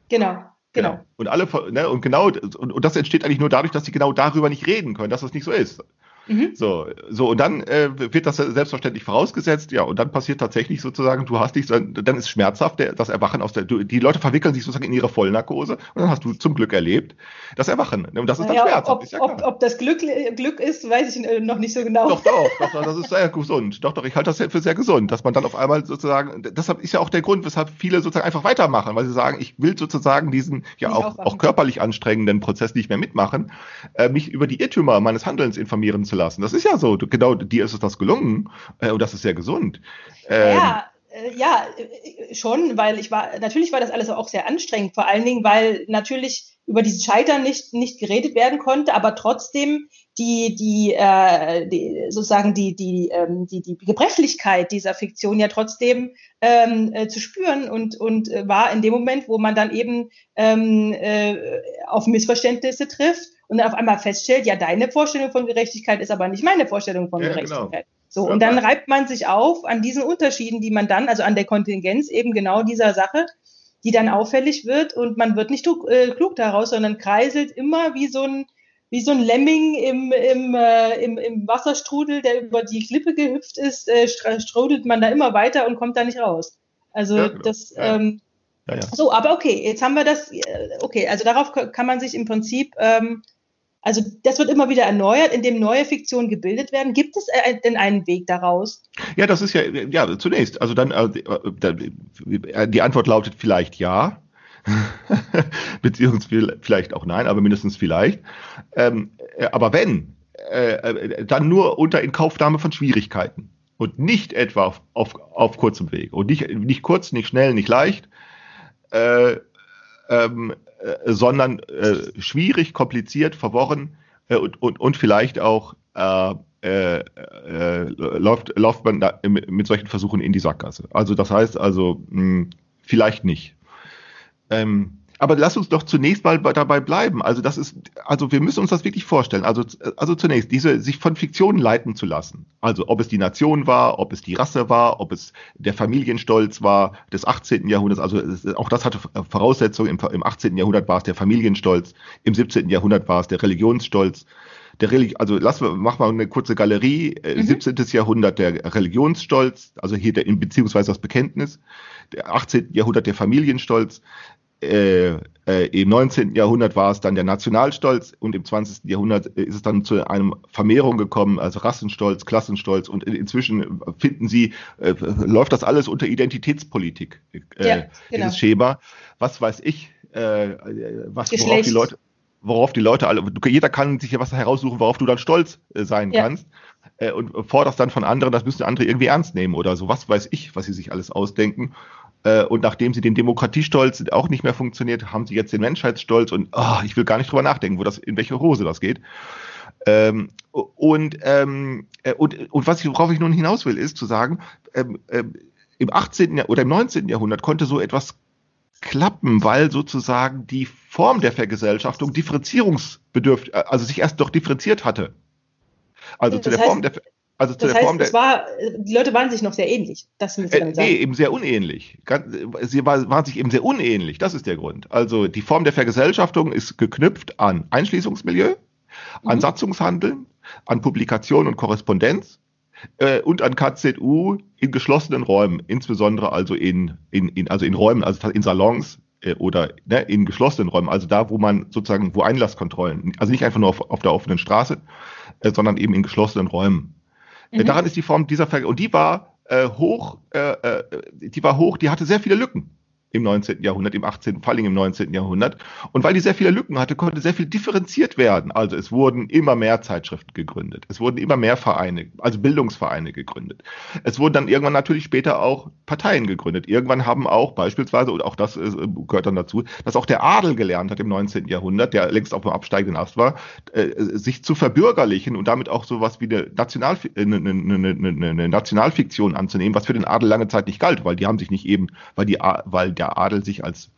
Genau, genau. Und alle, ne, und genau, und, und das entsteht eigentlich nur dadurch, dass sie genau darüber nicht reden können, dass das nicht so ist. Mhm. So, so, und dann äh, wird das selbstverständlich vorausgesetzt, ja, und dann passiert tatsächlich sozusagen, du hast dich, dann, ist schmerzhaft der, das Erwachen aus der, du, die Leute verwickeln sich sozusagen in ihre Vollnarkose, und dann hast du zum Glück erlebt, das Erwachen. Und das ist dann Ja, schmerzhaft, ob, ist ja ob, ob das Glück, Glück ist, weiß ich äh, noch nicht so genau. Doch, doch, doch, doch, das ist sehr gesund. Doch, doch, ich halte das für sehr gesund, dass man dann auf einmal sozusagen, deshalb ist ja auch der Grund, weshalb viele sozusagen einfach weitermachen, weil sie sagen, ich will sozusagen diesen ja auch, auch körperlich anstrengenden Prozess nicht mehr mitmachen, äh, mich über die Irrtümer meines Handelns informieren zu lassen. Das ist ja so, genau dir ist es das gelungen äh, und das ist sehr gesund. Ähm, Ja, äh, ja, äh, schon, weil ich war, natürlich war das alles auch sehr anstrengend, vor allen Dingen, weil natürlich über dieses Scheitern nicht, nicht geredet werden konnte, aber trotzdem die, die, äh, die sozusagen die, die, ähm, die, die Gebrechlichkeit dieser Fiktion ja trotzdem ähm, äh, zu spüren und, und äh, war in dem Moment, wo man dann eben ähm, äh, auf Missverständnisse trifft und dann auf einmal feststellt, ja, deine Vorstellung von Gerechtigkeit ist aber nicht meine Vorstellung von Ja, genau. Gerechtigkeit. So, Ja, und dann reibt man sich auf an diesen Unterschieden, die man dann, also an der Kontingenz eben genau dieser Sache, die dann auffällig wird und man wird nicht tu- äh, klug daraus, sondern kreiselt immer wie so ein, wie so ein Lemming im, im, äh, im, im Wasserstrudel, der über die Klippe gehüpft ist, äh, strudelt man da immer weiter und kommt da nicht raus. Also Ja, genau. das, ähm, ja, ja. so, aber okay, jetzt haben wir das, äh, okay, also darauf kann man sich im Prinzip, ähm, also das wird immer wieder erneuert, indem neue Fiktionen gebildet werden. Gibt es äh, denn einen Weg daraus? Ja, das ist ja, ja, zunächst. Also dann, äh, äh, die Antwort lautet vielleicht ja. (laughs) Beziehungsweise vielleicht auch nein, aber mindestens vielleicht. Ähm, äh, aber wenn, dann nur unter Inkaufnahme von Schwierigkeiten. Und nicht etwa auf, auf, auf kurzem Weg. Und nicht, nicht kurz, nicht schnell, nicht leicht, äh, ähm, äh, sondern äh, schwierig, kompliziert, verworren äh, und, und, und vielleicht auch äh, äh, äh, läuft, läuft man da mit, solchen Versuchen in die Sackgasse. Also das heißt also mh, vielleicht nicht. Ähm, aber lass uns doch zunächst mal bei- dabei bleiben. Also das ist, also wir müssen uns das wirklich vorstellen. Also, also zunächst, diese sich von Fiktionen leiten zu lassen. Also ob es die Nation war, ob es die Rasse war, ob es der Familienstolz war des 18. Jahrhunderts. Also es- auch das hatte Voraussetzungen. Im, Im 18. Jahrhundert war es der Familienstolz, im 17. Jahrhundert war es der Religionsstolz. Der Religi also lass mal, mach mal eine kurze Galerie. Äh, Mhm. 17. Jahrhundert der Religionsstolz, also hier der, beziehungsweise das Bekenntnis. Der 18. Jahrhundert der Familienstolz. Äh, äh, Im 19. Jahrhundert war es dann der Nationalstolz und im 20. Jahrhundert ist es dann zu einem Vermehrung gekommen, also Rassenstolz, Klassenstolz und in- inzwischen finden Sie, äh, läuft das alles unter Identitätspolitik, äh, Ja, genau. dieses Schema. Was weiß ich, äh, was, worauf die Leute, worauf die Leute alle, jeder kann sich ja was heraussuchen, worauf du dann stolz sein Ja. kannst und forderst dann von anderen, das müssen andere irgendwie ernst nehmen oder so, was weiß ich, was sie sich alles ausdenken. Äh, Und nachdem sie den Demokratiestolz auch nicht mehr funktioniert, haben sie jetzt den Menschheitsstolz und ah, ich will gar nicht drüber nachdenken, wo das, in welche Hose das geht. Ähm, und, ähm, äh, und, und was ich, worauf ich nun hinaus will, ist zu sagen, ähm, ähm, im 18. Jahr- oder im 19. Jahrhundert konnte so etwas klappen, weil sozusagen die Form der Vergesellschaftung differenzierungsbedürftig, äh, also sich erst doch differenziert hatte. Also Das zu der heißt- Form der, also zu Das der Form heißt, der, es war, die Leute waren sich noch sehr ähnlich. Das willst du äh, sagen. nee, eben sehr unähnlich. Sie war, waren sich eben sehr unähnlich. Das ist der Grund. Also die Form der Vergesellschaftung ist geknüpft an Einschließungsmilieu, an Mhm. Satzungshandeln, an Publikation und Korrespondenz äh, und an KZU in geschlossenen Räumen, insbesondere also in, in, in, also in Räumen, also in Salons äh, oder ne, in geschlossenen Räumen, also da, wo man sozusagen, wo Einlasskontrollen, also nicht einfach nur auf, auf der offenen Straße, äh, sondern eben in geschlossenen Räumen. Mhm. Daran ist die Form dieser Ver und die war äh, hoch, äh, äh, die war hoch, die hatte sehr viele Lücken. Im 19. Jahrhundert, im 18., vor allem im 19. Jahrhundert. Und weil die sehr viele Lücken hatte, konnte sehr viel differenziert werden. Also es wurden immer mehr Zeitschriften gegründet. Es wurden immer mehr Vereine, also Bildungsvereine gegründet. Es wurden dann irgendwann natürlich später auch Parteien gegründet. Irgendwann haben auch beispielsweise, und auch das äh, gehört dann dazu, dass auch der Adel gelernt hat im 19. Jahrhundert, der längst auf dem absteigenden Ast war, äh, sich zu verbürgerlichen und damit auch sowas wie eine, National, eine, eine, eine, Nationalfiktion anzunehmen, was für den Adel lange Zeit nicht galt, weil die haben sich nicht eben, weil die, weil der Adel sich als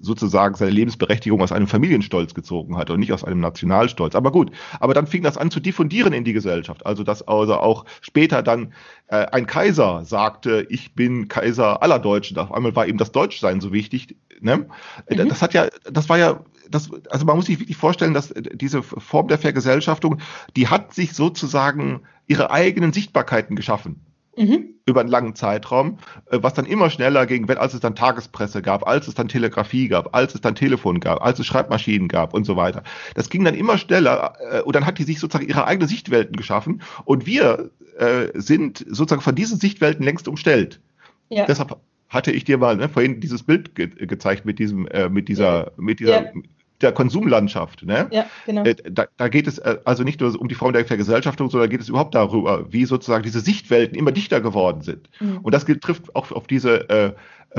sozusagen seine Lebensberechtigung aus einem Familienstolz gezogen hat und nicht aus einem Nationalstolz. Aber gut, aber dann fing das an zu diffundieren in die Gesellschaft. Also dass also auch später dann äh, ein Kaiser sagte, ich bin Kaiser aller Deutschen. Auf einmal war eben das Deutschsein so wichtig. Ne? Mhm. Das hat ja, das war ja, das, also man muss sich wirklich vorstellen, dass diese Form der Vergesellschaftung, die hat sich sozusagen ihre eigenen Sichtbarkeiten geschaffen mhm. über einen langen Zeitraum, äh, was dann immer schneller ging, wenn, als es dann Tagespresse gab, als es dann Telegrafie gab, als es dann Telefon gab, als es Schreibmaschinen gab und so weiter. Das ging dann immer schneller äh, und dann hat die sich sozusagen ihre eigenen Sichtwelten geschaffen und wir äh, sind sozusagen von diesen Sichtwelten längst umstellt. Ja. Deshalb hatte ich dir mal ne, vorhin dieses Bild ge gezeigt mit diesem, äh, mit dieser, mit dieser, ja der Konsumlandschaft. Ne? Ja, genau. Äh, da, da geht es äh, also nicht nur um die Form der Vergesellschaftung, sondern geht es überhaupt darüber, wie sozusagen diese Sichtwelten immer dichter geworden sind. Mhm. Und das trifft auch auf diese äh,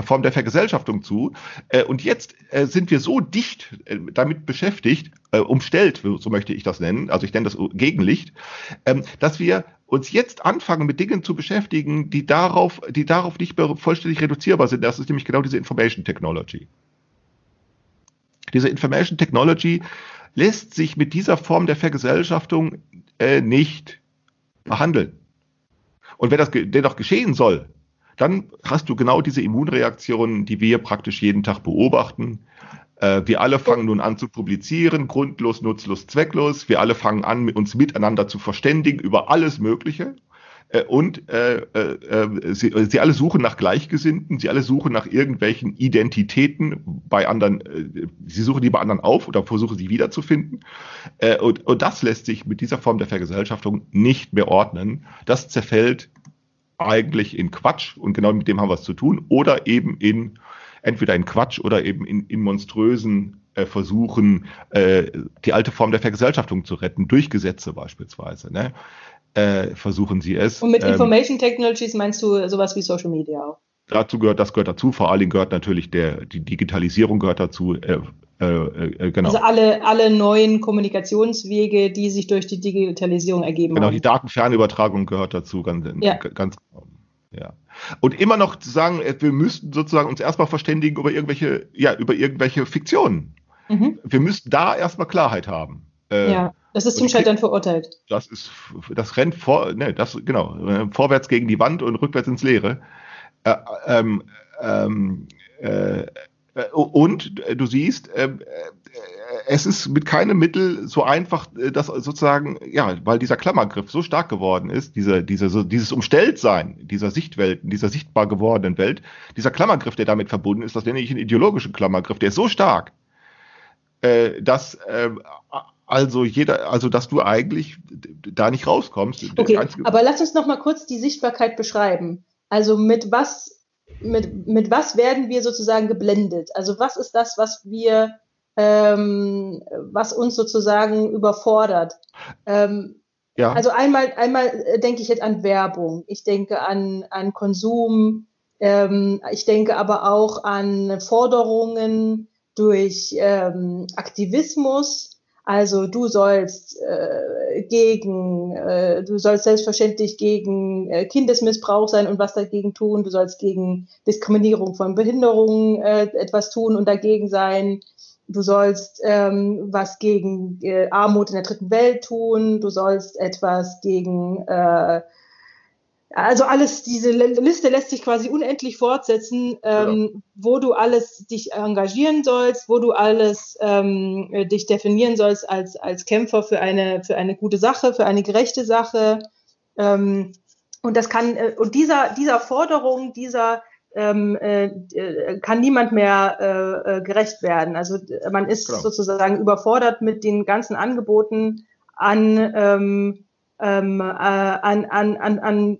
Form der Vergesellschaftung zu. Äh, und jetzt äh, sind wir so dicht äh, damit beschäftigt, äh, umstellt, so möchte ich das nennen, also ich nenne das Gegenlicht, ähm, dass wir uns jetzt anfangen, mit Dingen zu beschäftigen, die darauf, die darauf nicht mehr vollständig reduzierbar sind. Das ist nämlich genau diese Information Technology. Diese Information Technology lässt sich mit dieser Form der Vergesellschaftung äh, nicht behandeln. Und wenn das dennoch geschehen soll, dann hast du genau diese Immunreaktionen, die wir praktisch jeden Tag beobachten. Äh, wir alle fangen nun an zu publizieren, grundlos, nutzlos, zwecklos. Wir alle fangen an, uns miteinander zu verständigen über alles Mögliche. Äh, und äh, äh, äh, sie, sie alle suchen nach Gleichgesinnten, sie alle suchen nach irgendwelchen Identitäten bei anderen, äh, sie suchen die bei anderen auf oder versuchen sie wiederzufinden. Äh, und, und das lässt sich mit dieser Form der Vergesellschaftung nicht mehr ordnen. Das zerfällt eigentlich in Quatsch und genau mit dem haben wir es zu tun oder eben in entweder in Quatsch oder eben in, in monströsen äh, Versuchen, äh, die alte Form der Vergesellschaftung zu retten, durch Gesetze beispielsweise. Ne? Äh, versuchen sie es. Und mit ähm, Information Technologies meinst du sowas wie Social Media auch? Dazu gehört, das gehört dazu. Vor allen Dingen gehört natürlich der, die Digitalisierung gehört dazu. Äh, äh, äh, genau. Also alle, alle neuen Kommunikationswege, die sich durch die Digitalisierung ergeben genau, haben. Genau, die Datenfernübertragung gehört dazu, ganz, ja. ganz ja. Und immer noch zu sagen, äh, wir müssten sozusagen uns erstmal verständigen über irgendwelche, ja, über irgendwelche Fiktionen. Mhm. Wir müssten da erstmal Klarheit haben. Äh, ja. Das ist zum Scheitern verurteilt. Das ist, das rennt vor, ne, das, genau, vorwärts gegen die Wand und rückwärts ins Leere. Äh, ähm, ähm, äh, und du siehst, äh, es ist mit keinem Mittel so einfach, äh, das sozusagen, ja, weil dieser Klammergriff so stark geworden ist, diese, diese, dieses Umstelltsein dieser Sichtwelten, dieser sichtbar gewordenen Welt, dieser Klammergriff, der damit verbunden ist, das nenne ich einen ideologischen Klammergriff, der ist so stark, äh, dass äh, also jeder, also dass du eigentlich da nicht rauskommst. Okay, aber lass uns noch mal kurz die Sichtbarkeit beschreiben. Also mit was, mit, mit was werden wir sozusagen geblendet? Also was ist das, was wir, ähm, was uns sozusagen überfordert? Ähm, ja. Also einmal, einmal denke ich jetzt an Werbung. Ich denke an, an Konsum. Ähm, ich denke aber auch an Forderungen durch ähm, Aktivismus also du sollst äh, gegen, äh, du sollst selbstverständlich gegen äh, Kindesmissbrauch sein und was dagegen tun. Du sollst gegen Diskriminierung von Behinderungen äh, etwas tun und dagegen sein. Du sollst ähm, was gegen äh, Armut in der dritten Welt tun. Du sollst etwas gegen äh, also alles, diese Liste lässt sich quasi unendlich fortsetzen, ähm, ja. wo du alles dich engagieren sollst, wo du alles ähm, dich definieren sollst als, als Kämpfer für eine, für eine gute Sache, für eine gerechte Sache. Ähm, und das kann, äh, und dieser, dieser Forderung, dieser ähm, äh, kann niemand mehr äh, äh gerecht werden. Also man ist genau. sozusagen überfordert mit den ganzen Angeboten an, ähm, ähm, äh, an, an, an, an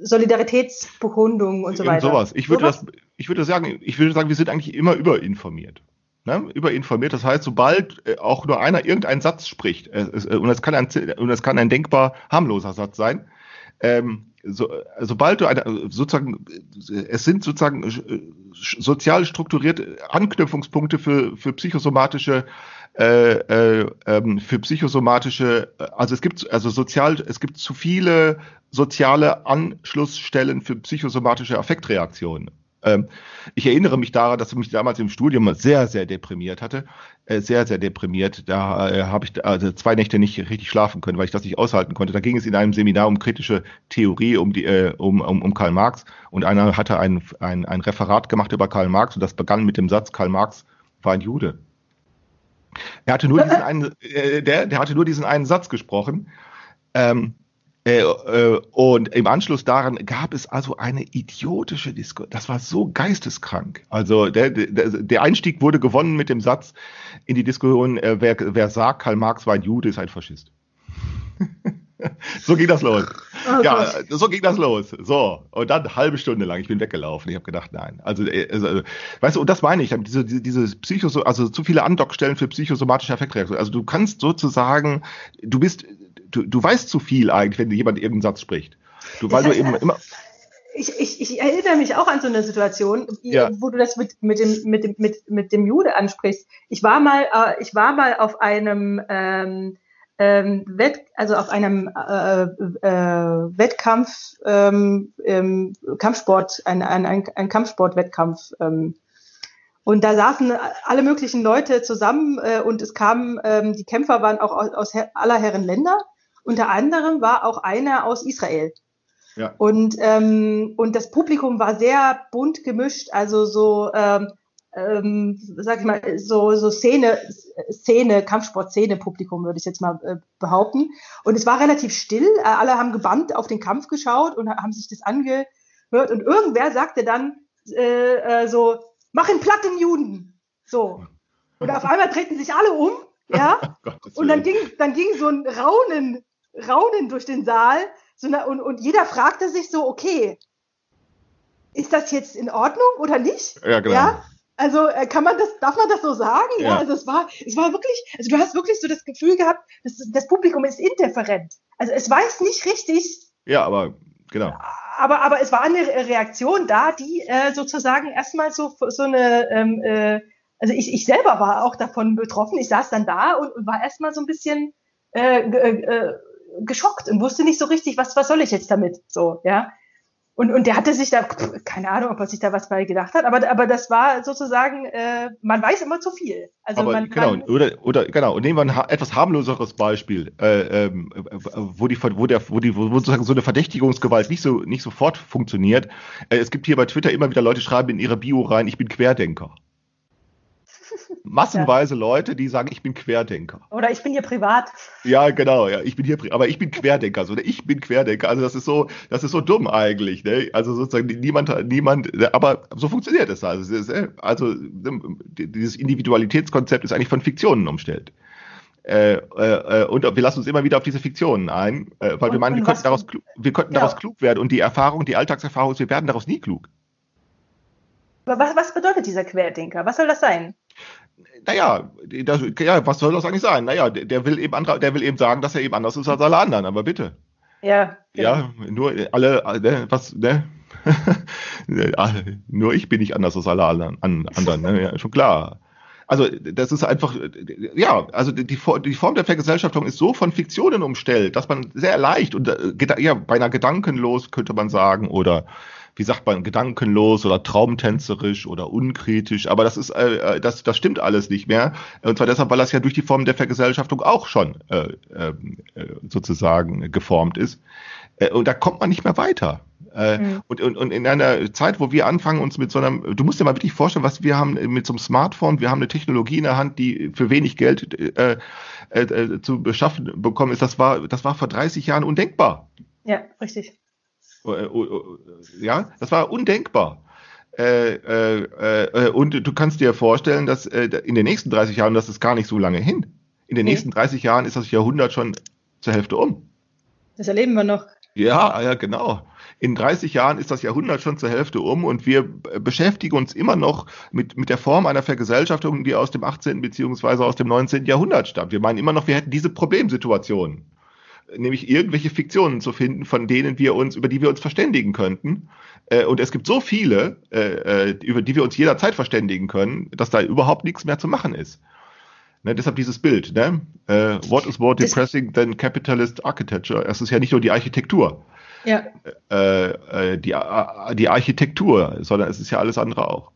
Solidaritätsbekundung und so weiter. Sowas. Ich würde sowas? das, ich würde sagen, ich würde sagen, wir sind eigentlich immer überinformiert. Ne? Überinformiert, das heißt, sobald äh, auch nur einer irgendeinen Satz spricht, äh, äh, und das kann ein, und das kann ein denkbar harmloser Satz sein, ähm, so, sobald du eine, sozusagen, es sind sozusagen sozial strukturierte Anknüpfungspunkte für, für psychosomatische äh, äh, ähm, für psychosomatische, also es gibt also sozial, es gibt zu viele soziale Anschlussstellen für psychosomatische Affektreaktionen. Ähm, ich erinnere mich daran, dass ich mich damals im Studium sehr, sehr deprimiert hatte. Äh, sehr, sehr deprimiert. Da äh, habe ich also zwei Nächte nicht richtig schlafen können, weil ich das nicht aushalten konnte. Da ging es in einem Seminar um kritische Theorie, um, die, äh, um, um, um Karl Marx. Und einer hatte ein, ein, ein Referat gemacht über Karl Marx und das begann mit dem Satz, Karl Marx war ein Jude. Er hatte nur diesen (laughs) einen, äh, der, der hatte nur diesen einen Satz gesprochen. Ähm, äh, äh, und im Anschluss daran gab es also eine idiotische Diskussion. Das war so geisteskrank. Also der, der, der, Einstieg wurde gewonnen mit dem Satz in die Diskussion, äh, wer, wer sagt, Karl Marx war ein Jude, ist ein Faschist. (laughs) (laughs) so ging das los. Oh, ja, Gott. so ging das los. So, und dann eine halbe Stunde lang, ich bin weggelaufen. Ich habe gedacht, nein. Also, also, weißt du, und das meine ich, diese, diese Psychos also zu viele Andockstellen für psychosomatische Effektreaktionen. Also du kannst sozusagen, du bist du, du weißt zu viel eigentlich, wenn jemand irgendeinen Satz spricht. Du, weil du eben immer. Ich, ich, ich erinnere mich auch an so eine Situation, ja. wo du das mit, mit, dem, mit, dem, mit, mit dem Jude ansprichst. Ich war mal, äh, ich war mal auf einem ähm, ähm, Wett, also auf einem äh, äh, Wettkampf, ähm, ähm, Kampfsport, ein, ein, ein, ein Kampfsportwettkampf. Ähm, und da saßen alle möglichen Leute zusammen äh, und es kamen, ähm, die Kämpfer waren auch aus, aus aller Herren Länder. Unter anderem war auch einer aus Israel. Ja. Und, ähm, und das Publikum war sehr bunt gemischt, also so, ähm, ähm, sag ich mal, so, so Szene, Szene, Kampfsport-Szene-Publikum, würde ich jetzt mal äh, behaupten. Und es war relativ still. Äh, alle haben gebannt auf den Kampf geschaut und haben sich das angehört. Und irgendwer sagte dann äh, äh, so, mach ihn platt den Juden. So. Und auf einmal treten sich alle um, ja. (laughs) und dann ging, dann ging so ein Raunen Raunen durch den Saal. So eine, und, und jeder fragte sich so, okay, ist das jetzt in Ordnung oder nicht? Ja, genau. Ja? Also äh, kann man das, darf man das so sagen? Ja. ja. also es war, es war wirklich, also du hast wirklich so das Gefühl gehabt, das, das Publikum ist indifferent. Also es weiß nicht richtig. Ja, aber genau. Aber, aber es war eine Reaktion da, die äh, sozusagen erstmal so, so eine, ähm, äh, also ich, ich selber war auch davon betroffen. Ich saß dann da und, und war erstmal so ein bisschen äh, äh, geschockt und wusste nicht so richtig, was, was soll ich jetzt damit? So, ja. Und, und der hatte sich da, keine Ahnung, ob er sich da was bei gedacht hat, aber, aber das war sozusagen, äh, man weiß immer zu viel. Also aber man, genau, man, oder, oder genau, und nehmen wir ein ha etwas harmloseres Beispiel, äh, ähm, wo die, wo der, wo die, wo sozusagen so eine Verdächtigungsgewalt nicht so, nicht sofort funktioniert. Äh, es gibt hier bei Twitter immer wieder Leute schreiben in ihre Bio rein, ich bin Querdenker massenweise ja. Leute, die sagen, ich bin Querdenker. Oder ich bin hier privat. Ja, genau, ja, ich bin hier, aber ich bin Querdenker, so, ich bin Querdenker. Also das ist so, das ist so dumm eigentlich, ne? Also sozusagen niemand, niemand, aber so funktioniert es also. Also dieses Individualitätskonzept ist eigentlich von Fiktionen umstellt. Äh, äh, und wir lassen uns immer wieder auf diese Fiktionen ein, äh, weil und, wir meinen, wir könnten, daraus, wir könnten ja. daraus klug werden und die Erfahrung, die Alltagserfahrung ist, wir werden daraus nie klug. Was, was bedeutet dieser Querdenker? Was soll das sein? Naja, das, ja, was soll das eigentlich sein? Naja, der, der will eben andere, der will eben sagen, dass er eben anders ist als alle anderen, aber bitte. Ja. Genau. Ja, nur alle, ne, was, ne? (laughs) nur ich bin nicht anders als alle anderen, anderen ne? ja, schon klar. Also das ist einfach, ja, also die, die Form der Vergesellschaftung ist so von Fiktionen umstellt, dass man sehr leicht und äh, ja, beinahe gedankenlos könnte man sagen oder wie sagt man, gedankenlos oder traumtänzerisch oder unkritisch, aber das ist, äh, äh, das, das stimmt alles nicht mehr. Und zwar deshalb, weil das ja durch die Form der Vergesellschaftung auch schon äh, äh, sozusagen geformt ist. Äh, und da kommt man nicht mehr weiter. Äh, mhm. und, und, und in einer Zeit, wo wir anfangen, uns mit so einem, du musst dir mal wirklich vorstellen, was wir haben mit so einem Smartphone, wir haben eine Technologie in der Hand, die für wenig Geld äh, äh, äh zu beschaffen bekommen ist, das war, das war vor 30 Jahren undenkbar. Ja, richtig. Äh, oh, oh, ja, das war undenkbar. Äh, äh, äh, und du kannst dir vorstellen, dass äh, in den nächsten 30 Jahren, das ist gar nicht so lange hin. In den okay. nächsten 30 Jahren ist das Jahrhundert schon zur Hälfte um. Das erleben wir noch. Ja, ja, genau. In 30 Jahren ist das Jahrhundert schon zur Hälfte um und wir beschäftigen uns immer noch mit, mit der Form einer Vergesellschaftung, die aus dem 18. beziehungsweise aus dem 19. Jahrhundert stammt. Wir meinen immer noch, wir hätten diese Problemsituation. Nämlich irgendwelche Fiktionen zu finden, von denen wir uns, über die wir uns verständigen könnten. Äh, und es gibt so viele, äh, äh, über die wir uns jederzeit verständigen können, dass da überhaupt nichts mehr zu machen ist. Ne, deshalb dieses Bild. Ne? Uh, what is more depressing than capitalist architecture? Es ist ja nicht nur die Architektur. Ja. Äh, äh, die, äh, die Architektur, sondern es ist ja alles andere auch.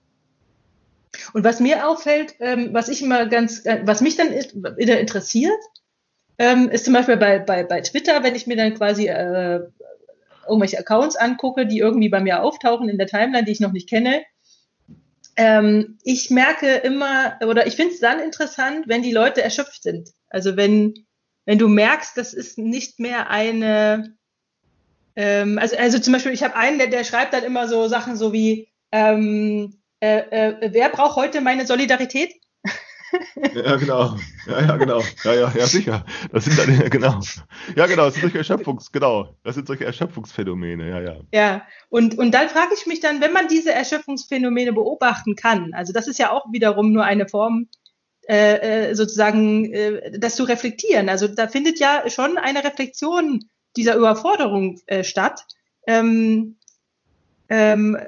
Und was mir auffällt, ähm, was ich immer ganz, äh, was mich dann wieder interessiert, ähm, ist zum Beispiel bei, bei, bei Twitter, wenn ich mir dann quasi äh, irgendwelche Accounts angucke, die irgendwie bei mir auftauchen in der Timeline, die ich noch nicht kenne, ähm, ich merke immer, oder ich finde es dann interessant, wenn die Leute erschöpft sind. Also wenn, wenn du merkst, das ist nicht mehr eine, ähm, also, also zum Beispiel, ich habe einen, der, der schreibt dann immer so Sachen so wie, ähm, äh, äh, wer braucht heute meine Solidarität? Ja, genau. Ja, ja, genau. Ja, ja, ja, sicher. Das sind dann, genau. Ja, genau, das sind solche Erschöpfungs, genau. Das sind solche Erschöpfungsphänomene, ja, ja. Ja, und, und dann frage ich mich dann, wenn man diese Erschöpfungsphänomene beobachten kann, also das ist ja auch wiederum nur eine Form, äh, äh sozusagen, äh, das zu reflektieren. Also da findet ja schon eine Reflexion dieser Überforderung äh, statt. Ähm, ähm,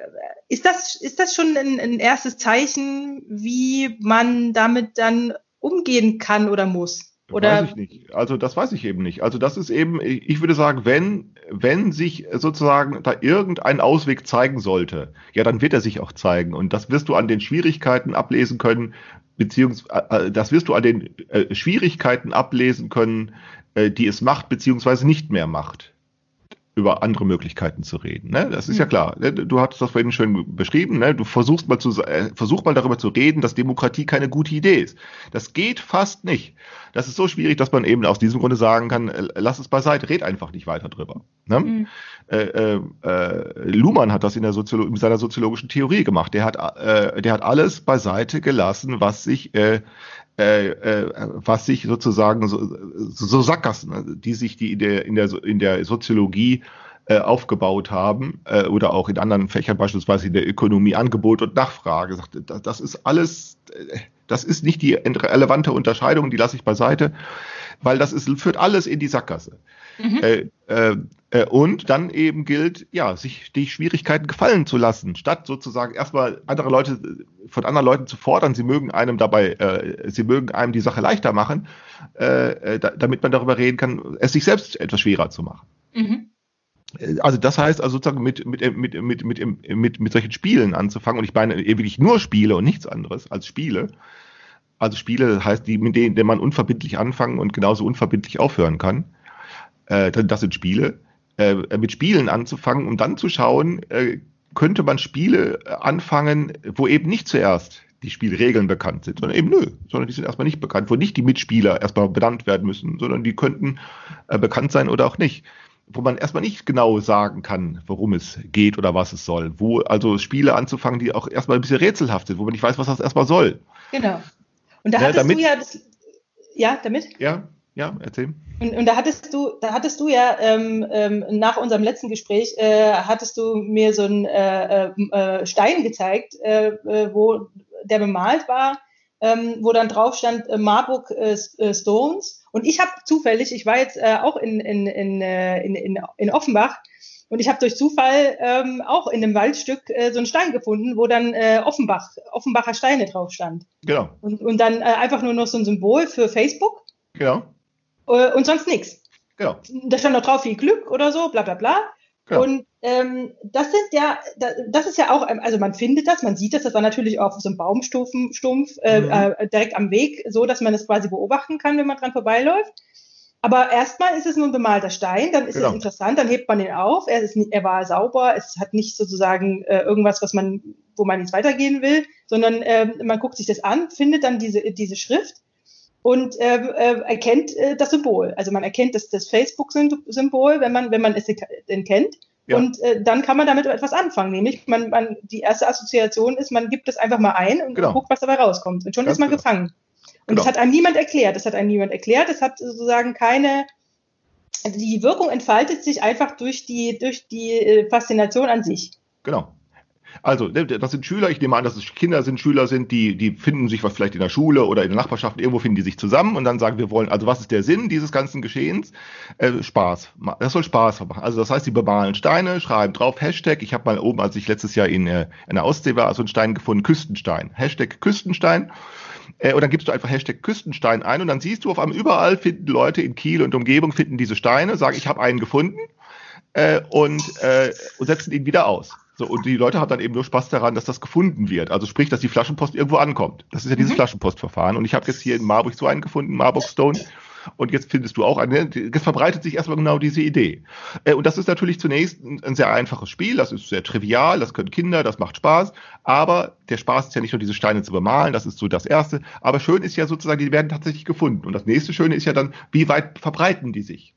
ist das, ist das schon ein, ein erstes Zeichen, wie man damit dann umgehen kann oder muss? Oder? Weiß ich nicht. Also das weiß ich eben nicht. Also das ist eben, ich würde sagen, wenn, wenn sich sozusagen da irgendein Ausweg zeigen sollte, ja, dann wird er sich auch zeigen. Und das wirst du an den Schwierigkeiten ablesen können, beziehungsweise äh, das wirst du an den äh, Schwierigkeiten ablesen können, äh, die es macht, beziehungsweise nicht mehr macht über andere Möglichkeiten zu reden. Ne? Das ist ja mhm. klar. Ne? Du hattest das vorhin schön beschrieben. Ne? Du versuchst mal zu äh, versuch mal darüber zu reden, dass Demokratie keine gute Idee ist. Das geht fast nicht. Das ist so schwierig, dass man eben aus diesem Grunde sagen kann: äh, Lass es beiseite, red einfach nicht weiter drüber. Ne? Mhm. Äh, äh, äh Luhmann hat das in, Soziolo in seiner soziologischen Theorie gemacht. Der hat, äh, der hat alles beiseite gelassen, was sich äh, äh, was sich sozusagen so, so Sackgassen, die sich die in der, in der, in der Soziologie äh, aufgebaut haben äh, oder auch in anderen Fächern, beispielsweise in der Ökonomie, Angebot und Nachfrage. Das, das ist alles, äh, das ist nicht die relevante Unterscheidung, die lasse ich beiseite, weil das ist, führt alles in die Sackgasse. Mhm. Äh, äh, und dann eben gilt, ja, sich die Schwierigkeiten gefallen zu lassen, statt sozusagen erstmal andere Leute von anderen Leuten zu fordern, sie mögen einem dabei, äh, sie mögen einem die Sache leichter machen, äh, da, damit man darüber reden kann, es sich selbst etwas schwerer zu machen. Mhm. Also das heißt also sozusagen mit, mit, mit, mit, mit, mit, mit solchen Spielen anzufangen, und ich meine wirklich nur Spiele und nichts anderes als Spiele. Also Spiele heißt die, mit denen, denen man unverbindlich anfangen und genauso unverbindlich aufhören kann äh, das sind Spiele, äh, mit Spielen anzufangen, um dann zu schauen, äh, könnte man Spiele äh, anfangen, wo eben nicht zuerst die Spielregeln bekannt sind, sondern eben nö, sondern die sind erstmal nicht bekannt, wo nicht die Mitspieler erstmal benannt werden müssen, sondern die könnten äh, bekannt sein oder auch nicht. Wo man erstmal nicht genau sagen kann, worum es geht oder was es soll. Wo also Spiele anzufangen, die auch erstmal ein bisschen rätselhaft sind, wo man nicht weiß, was das erstmal soll. Genau. Und da ja, hattest damit, du ja das, ja, damit? Ja, ja, erzähl. Und, und da hattest du, da hattest du ja ähm, ähm, nach unserem letzten Gespräch äh, hattest du mir so einen äh, äh, äh Stein gezeigt, äh, äh, wo der bemalt war, ähm, wo dann drauf stand Marburg Stones. Und ich habe zufällig, ich war jetzt auch in, in, in, in, in, in Offenbach und ich habe durch Zufall ähm, auch in einem Waldstück äh, so einen Stein gefunden, wo dann äh, Offenbach, Offenbacher Steine drauf stand. Genau. Und, und dann äh, einfach nur noch so ein Symbol für Facebook. Genau. Äh, und sonst nichts. Genau. Da stand noch drauf viel Glück oder so, bla bla bla. Genau. Und ähm, das sind ja, das ist ja auch, also man findet das, man sieht das, das war natürlich auch auf so einem Baumstumpf äh, mhm. äh, direkt am Weg, so dass man das quasi beobachten kann, wenn man dran vorbeiläuft. Aber erstmal ist es nur ein bemalter Stein, dann ist genau. es interessant, dann hebt man ihn auf, er, ist, er war sauber, es hat nicht sozusagen äh, irgendwas, was man, wo man jetzt weitergehen will, sondern äh, man guckt sich das an, findet dann diese, diese Schrift und äh, äh, erkennt äh, das Symbol. Also man erkennt das, das Facebook-Symbol, wenn man, wenn man es denn kennt. Ja. Und äh, dann kann man damit etwas anfangen. Nämlich, man, man, die erste Assoziation ist, man gibt es einfach mal ein und genau. guckt, was dabei rauskommt. Und schon Ganz ist man genau. gefangen. Und genau. das hat einem niemand erklärt. Das hat einem niemand erklärt. Das hat sozusagen keine, die Wirkung entfaltet sich einfach durch die, durch die äh, Faszination an sich. Genau. Also, ne, das sind Schüler, ich nehme an, dass es Kinder sind, Schüler sind, die, die finden sich was vielleicht in der Schule oder in der Nachbarschaft, irgendwo finden die sich zusammen und dann sagen, wir wollen, also was ist der Sinn dieses ganzen Geschehens? Äh, Spaß. Das soll Spaß machen. Also das heißt, sie bemalen Steine, schreiben drauf Hashtag, ich habe mal oben, als ich letztes Jahr in, äh, in der Ostsee war, so einen Stein gefunden, Küstenstein. Hashtag Küstenstein. Äh, und dann gibst du einfach Hashtag Küstenstein ein und dann siehst du auf einmal überall finden Leute in Kiel und Umgebung finden diese Steine, sagen, ich habe einen gefunden äh, und, äh, und setzen ihn wieder aus. So, und die Leute haben dann eben nur Spaß daran, dass das gefunden wird. Also sprich, dass die Flaschenpost irgendwo ankommt. Das ist ja dieses Mhm. Flaschenpostverfahren. Und ich habe jetzt hier in Marburg so einen gefunden, Marburg Stone. Und jetzt findest du auch einen. Jetzt verbreitet sich erstmal genau diese Idee. Äh, Und das ist natürlich zunächst ein ein sehr einfaches Spiel. Das ist sehr trivial. Das können Kinder. Das macht Spaß. Aber der Spaß ist ja nicht nur diese Steine zu bemalen. Das ist so das Erste. Aber schön ist ja sozusagen, die werden tatsächlich gefunden. Und das nächste Schöne ist ja dann, wie weit verbreiten die sich?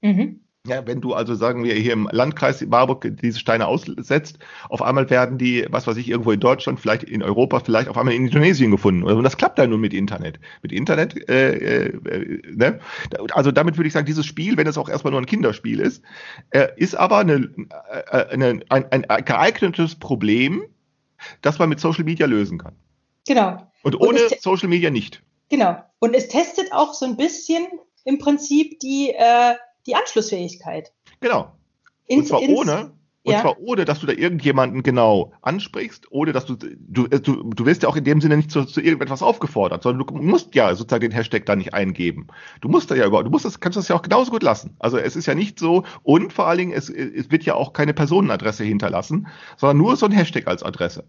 Mhm. Ja, wenn du also sagen wir hier im Landkreis Marburg diese Steine aussetzt, auf einmal werden die, was weiß ich, irgendwo in Deutschland, vielleicht in Europa, vielleicht auf einmal in Indonesien gefunden. Und das klappt dann nur mit Internet. Mit Internet, äh, äh, ne? Also damit würde ich sagen, dieses Spiel, wenn es auch erstmal nur ein Kinderspiel ist, äh, ist aber eine, äh, eine, ein, ein geeignetes Problem, das man mit Social Media lösen kann. Genau. Und Und ohne es- Social Media nicht. Genau. Und es testet auch so ein bisschen im Prinzip die, äh, die Anschlussfähigkeit. Genau. Und Ins- zwar ins- ohne, und ja. zwar ohne, dass du da irgendjemanden genau ansprichst, ohne dass du, du, du, du wirst ja auch in dem Sinne nicht zu, zu irgendetwas aufgefordert, sondern du musst ja sozusagen den Hashtag da nicht eingeben. Du musst da ja überhaupt, du musst das, kannst das ja auch genauso gut lassen. Also es ist ja nicht so, und vor allen Dingen, es, es wird ja auch keine Personenadresse hinterlassen, sondern nur so ein Hashtag als Adresse.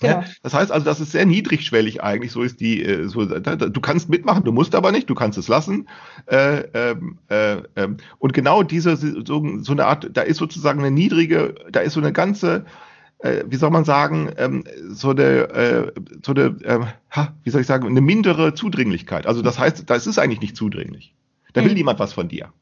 Genau. Ja, das heißt also, das ist sehr niedrigschwellig eigentlich. So ist die, äh, so, da, da, du kannst mitmachen, du musst aber nicht, du kannst es lassen. Äh, ähm, äh, ähm, und genau diese so, so eine Art, da ist sozusagen eine niedrige, da ist so eine ganze, äh, wie soll man sagen, ähm, so eine, äh, so eine, äh, ha, wie soll ich sagen, eine mindere Zudringlichkeit. Also das heißt, das ist eigentlich nicht zudringlich. Da will Mhm. niemand was von dir.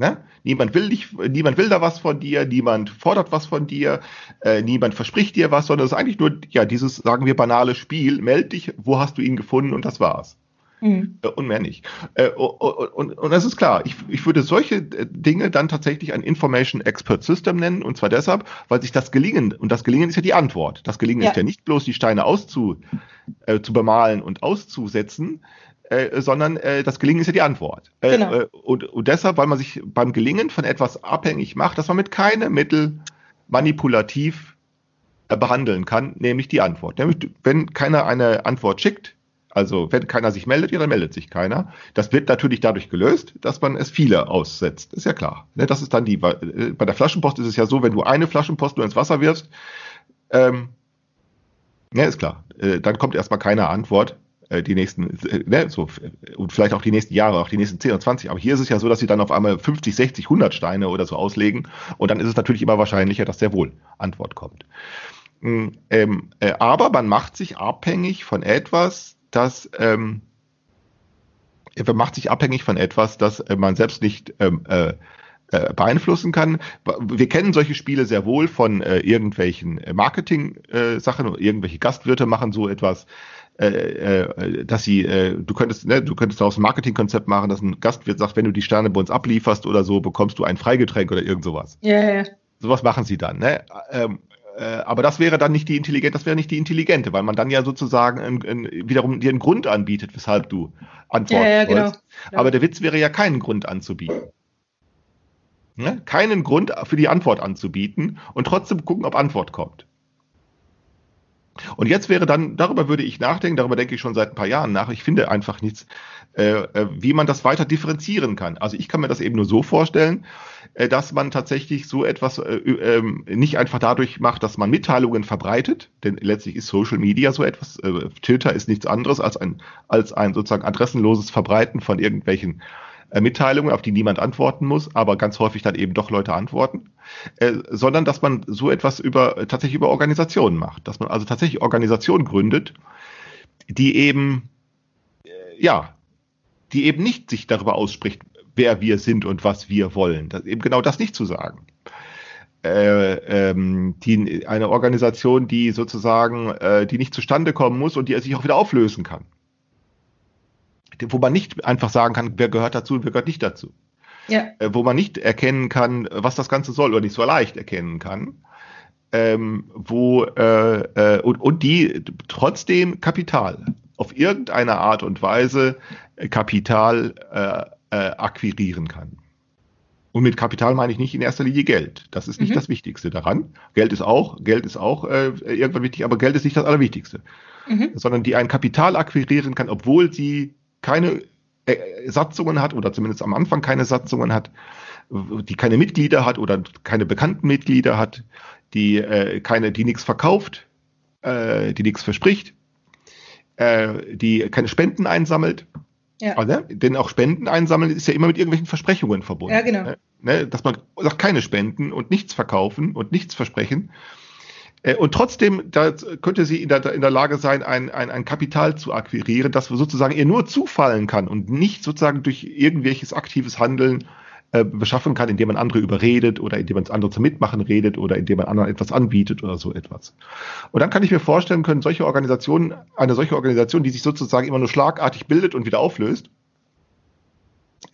Ne? Niemand will dich, niemand will da was von dir, niemand fordert was von dir, äh, niemand verspricht dir was, sondern es ist eigentlich nur, ja, dieses, sagen wir, banale Spiel, meld dich, wo hast du ihn gefunden und das war's. Mhm. Äh, Und mehr nicht. Äh, Und, und, und das ist klar, ich, ich würde solche äh, Dinge dann tatsächlich ein Information Expert System nennen, und zwar deshalb, weil sich das Gelingen, und das Gelingen ist ja die Antwort. Das Gelingen Ja. ist ja nicht bloß die Steine auszu, äh, zu bemalen und auszusetzen, äh, sondern äh, das Gelingen ist ja die Antwort. Äh, Genau. äh, und, und deshalb, weil man sich beim Gelingen von etwas abhängig macht, dass man mit keinem Mittel manipulativ äh, behandeln kann, nämlich die Antwort. Nämlich, wenn keiner eine Antwort schickt, also wenn keiner sich meldet, ja, dann meldet sich keiner. Das wird natürlich dadurch gelöst, dass man es viele aussetzt. Ist ja klar. Ne, das ist dann die, bei der Flaschenpost ist es ja so, wenn du eine Flaschenpost nur ins Wasser wirfst, ähm, ja, ist klar. Dann kommt erstmal keine Antwort. Äh, die nächsten, äh, ne, so, äh, und vielleicht auch die nächsten Jahre, auch die nächsten 10 oder 20. Aber hier ist es ja so, dass sie dann auf einmal 50, 60, 100 Steine oder so auslegen. Und dann ist es natürlich immer wahrscheinlicher, dass sehr wohl Antwort kommt. Mm, Ähm, äh, aber man macht sich abhängig von etwas, das ähm, man macht sich abhängig von etwas, das äh, man selbst nicht ähm, äh, äh, beeinflussen kann. Wir kennen solche Spiele sehr wohl von äh, irgendwelchen äh, Marketing-Sachen. irgendwelche Gastwirte machen so etwas, äh, äh, dass sie, äh, du könntest, ne, du könntest daraus ein Marketingkonzept machen, dass ein Gastwirt sagt, wenn du die Sterne bei uns ablieferst oder so, bekommst du ein Freigetränk oder irgend sowas. Ja, ja, ja. Sowas machen sie dann. Ne? Ähm, äh, aber das wäre dann nicht die intelligente, das wäre nicht die intelligente, weil man dann ja sozusagen ein, ein, wiederum dir einen Grund anbietet, weshalb du antworten Ja, ja, genau. sollst. Aber der Witz wäre ja keinen Grund anzubieten. Ne? Keinen Grund für die Antwort anzubieten und trotzdem gucken, ob Antwort kommt. Und jetzt wäre dann, darüber würde ich nachdenken, darüber denke ich schon seit ein paar Jahren nach, ich finde einfach nichts, äh, äh, wie man das weiter differenzieren kann. Also ich kann mir das eben nur so vorstellen, äh, dass man tatsächlich so etwas äh, äh, nicht einfach dadurch macht, dass man Mitteilungen verbreitet, denn letztlich ist Social Media so etwas, äh, Twitter ist nichts anderes als ein, als ein sozusagen adressenloses Verbreiten von irgendwelchen äh, Mitteilungen, auf die niemand antworten muss, aber ganz häufig dann eben doch Leute antworten, äh, sondern dass man so etwas über äh, tatsächlich über Organisationen macht, dass man also tatsächlich Organisationen gründet, die eben ja, die eben nicht sich darüber ausspricht, wer wir sind und was wir wollen, das, eben genau das nicht zu sagen. Äh, ähm, die, eine Organisation, die sozusagen, äh, die nicht zustande kommen muss und die sich auch wieder auflösen kann wo man nicht einfach sagen kann, wer gehört dazu und wer gehört nicht dazu. Ja. äh, wo man nicht erkennen kann, was das Ganze soll oder nicht so leicht erkennen kann. Ähm, wo äh, äh, und, und die trotzdem Kapital auf irgendeine Art und Weise äh, Kapital äh, äh, akquirieren kann. Und mit Kapital meine ich nicht in erster Linie Geld. Das ist nicht Mhm. das Wichtigste daran. Geld ist auch, Geld ist auch äh, irgendwann wichtig, aber Geld ist nicht das Allerwichtigste. Mhm. Sondern die ein Kapital akquirieren kann, obwohl sie keine äh, Satzungen hat oder zumindest am Anfang keine Satzungen hat, die keine Mitglieder hat oder keine bekannten Mitglieder hat, die äh, keine, die nichts verkauft, äh, die nichts verspricht, äh, die keine Spenden einsammelt. Ja. Also, denn auch Spenden einsammeln ist ja immer mit irgendwelchen Versprechungen verbunden. Ja, genau. Ne? Ne? Dass man sagt, keine Spenden und nichts verkaufen und nichts versprechen. Äh, Und trotzdem da könnte sie in der, in der Lage sein, ein, ein, ein Kapital zu akquirieren, das sozusagen ihr nur zufallen kann und nicht sozusagen durch irgendwelches aktives Handeln äh, beschaffen kann, indem man andere überredet oder indem man andere zum Mitmachen redet oder indem man anderen etwas anbietet oder so etwas. Und dann kann ich mir vorstellen können, solche Organisationen, eine solche Organisation, die sich sozusagen immer nur schlagartig bildet und wieder auflöst,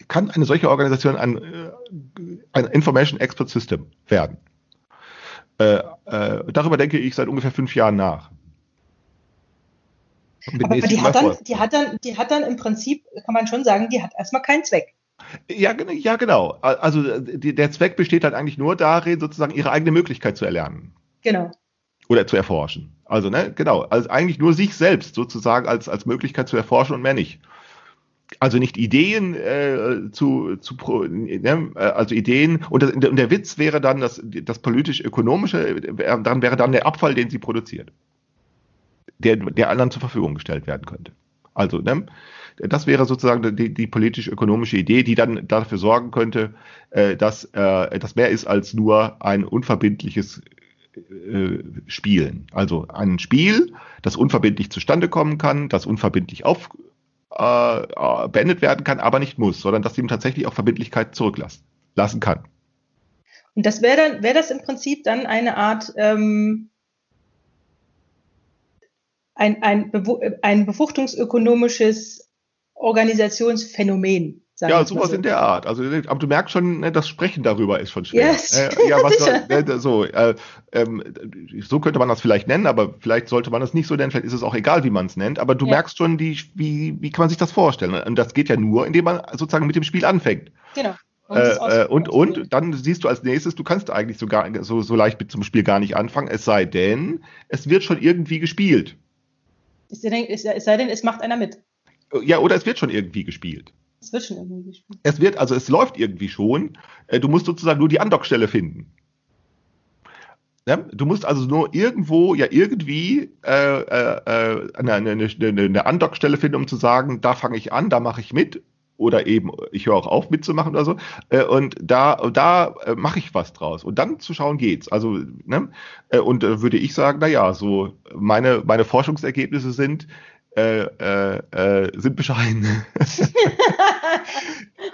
kann eine solche Organisation ein, äh, ein Information Expert System werden. Äh, äh, darüber denke ich seit ungefähr fünf Jahren nach. Aber die hat, dann, die, hat dann, die hat dann im Prinzip, kann man schon sagen, die hat erstmal keinen Zweck. Ja, ja, genau. Also die, der Zweck besteht halt eigentlich nur darin, sozusagen ihre eigene Möglichkeit zu erlernen Genau. oder zu erforschen. Also, ne, genau. Also eigentlich nur sich selbst sozusagen als, als Möglichkeit zu erforschen und mehr nicht. Also nicht Ideen äh, zu, zu ne, also Ideen und, das, und der Witz wäre dann das, das politisch-ökonomische, äh, dann wäre dann der Abfall, den sie produziert, der, der anderen zur Verfügung gestellt werden könnte. Also, ne, das wäre sozusagen die, die politisch-ökonomische Idee, die dann dafür sorgen könnte, äh, dass äh, das mehr ist als nur ein unverbindliches äh, Spielen. Also ein Spiel, das unverbindlich zustande kommen kann, das unverbindlich auf, äh, beendet werden kann, aber nicht muss, sondern dass ihm tatsächlich auch Verbindlichkeit zurücklassen lassen kann. Und das wäre dann, wäre das im Prinzip dann eine Art, ähm, ein, ein, ein befruchtungsökonomisches Organisationsphänomen. Ja, sowas so. in der Art. Also, aber du merkst schon, ne, das Sprechen darüber ist schon schwer. Yes. Äh, ja, was soll- ne, so, äh, ähm, so könnte man das vielleicht nennen, aber vielleicht sollte man es nicht so nennen. Vielleicht ist es auch egal, wie man es nennt. Aber du Ja. merkst schon, die, wie, wie kann man sich das vorstellen? Und das geht ja nur, indem man sozusagen mit dem Spiel anfängt. Genau. Es Äh, äh, und, und dann siehst du als nächstes, du kannst eigentlich so, gar, so, so leicht mit zum Spiel gar nicht anfangen, es sei denn, es wird schon irgendwie gespielt. Es sei denn, es macht einer mit. Ja, oder es wird schon irgendwie gespielt. Schon irgendwie gespielt. Es wird, also es läuft irgendwie schon. Äh, Du musst sozusagen nur die Andockstelle finden. Ja, du musst also nur irgendwo, ja irgendwie äh, äh, äh, eine, eine, eine, Andockstelle finden, um zu sagen, da fange ich an, da mache ich mit. Oder eben, ich höre auch auf mitzumachen oder so. Äh, und da, da äh, mache ich was draus. Und dann zu schauen geht's. Also, ne? Äh, und äh, würde ich sagen, na ja, so meine, meine Forschungsergebnisse sind, äh, äh, äh, sind bescheiden. (laughs)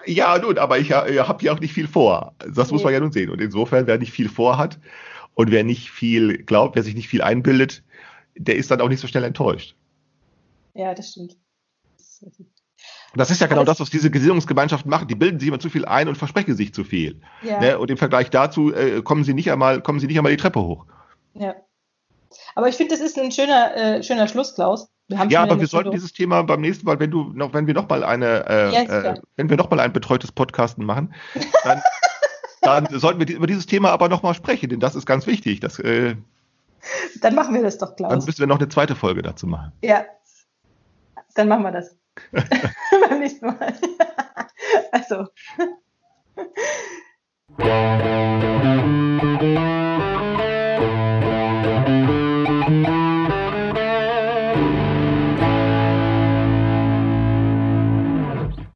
Ja, nun, aber ich äh, habe ja auch nicht viel vor. Das muss man ja nun sehen. Und insofern, wer nicht viel vorhat und wer nicht viel glaubt, wer sich nicht viel einbildet, der ist dann auch nicht so schnell enttäuscht. ja, das stimmt. Das ist richtig. Und das ist ja genau das, was diese Gesinnungsgemeinschaften machen. Die bilden sich immer zu viel ein und versprechen sich zu viel. Ja, Ne? Und im Vergleich dazu äh, kommen sie nicht einmal, kommen sie nicht einmal die Treppe hoch. ja. Aber ich finde, das ist ein schöner, äh, schöner Schluss, Klaus. Wir ja, aber wir sollten dieses Thema beim nächsten Mal, wenn du noch, wenn wir noch mal eine, äh, yes, äh, wenn wir noch mal ein betreutes Podcasten machen, dann, (laughs) dann sollten wir über dieses Thema aber noch mal sprechen, denn das ist ganz wichtig. Das, äh, dann machen wir das doch, Klaus. Dann müssen wir noch eine zweite Folge dazu machen. Ja, dann machen wir das (laughs) beim nächsten Mal. (laughs) also.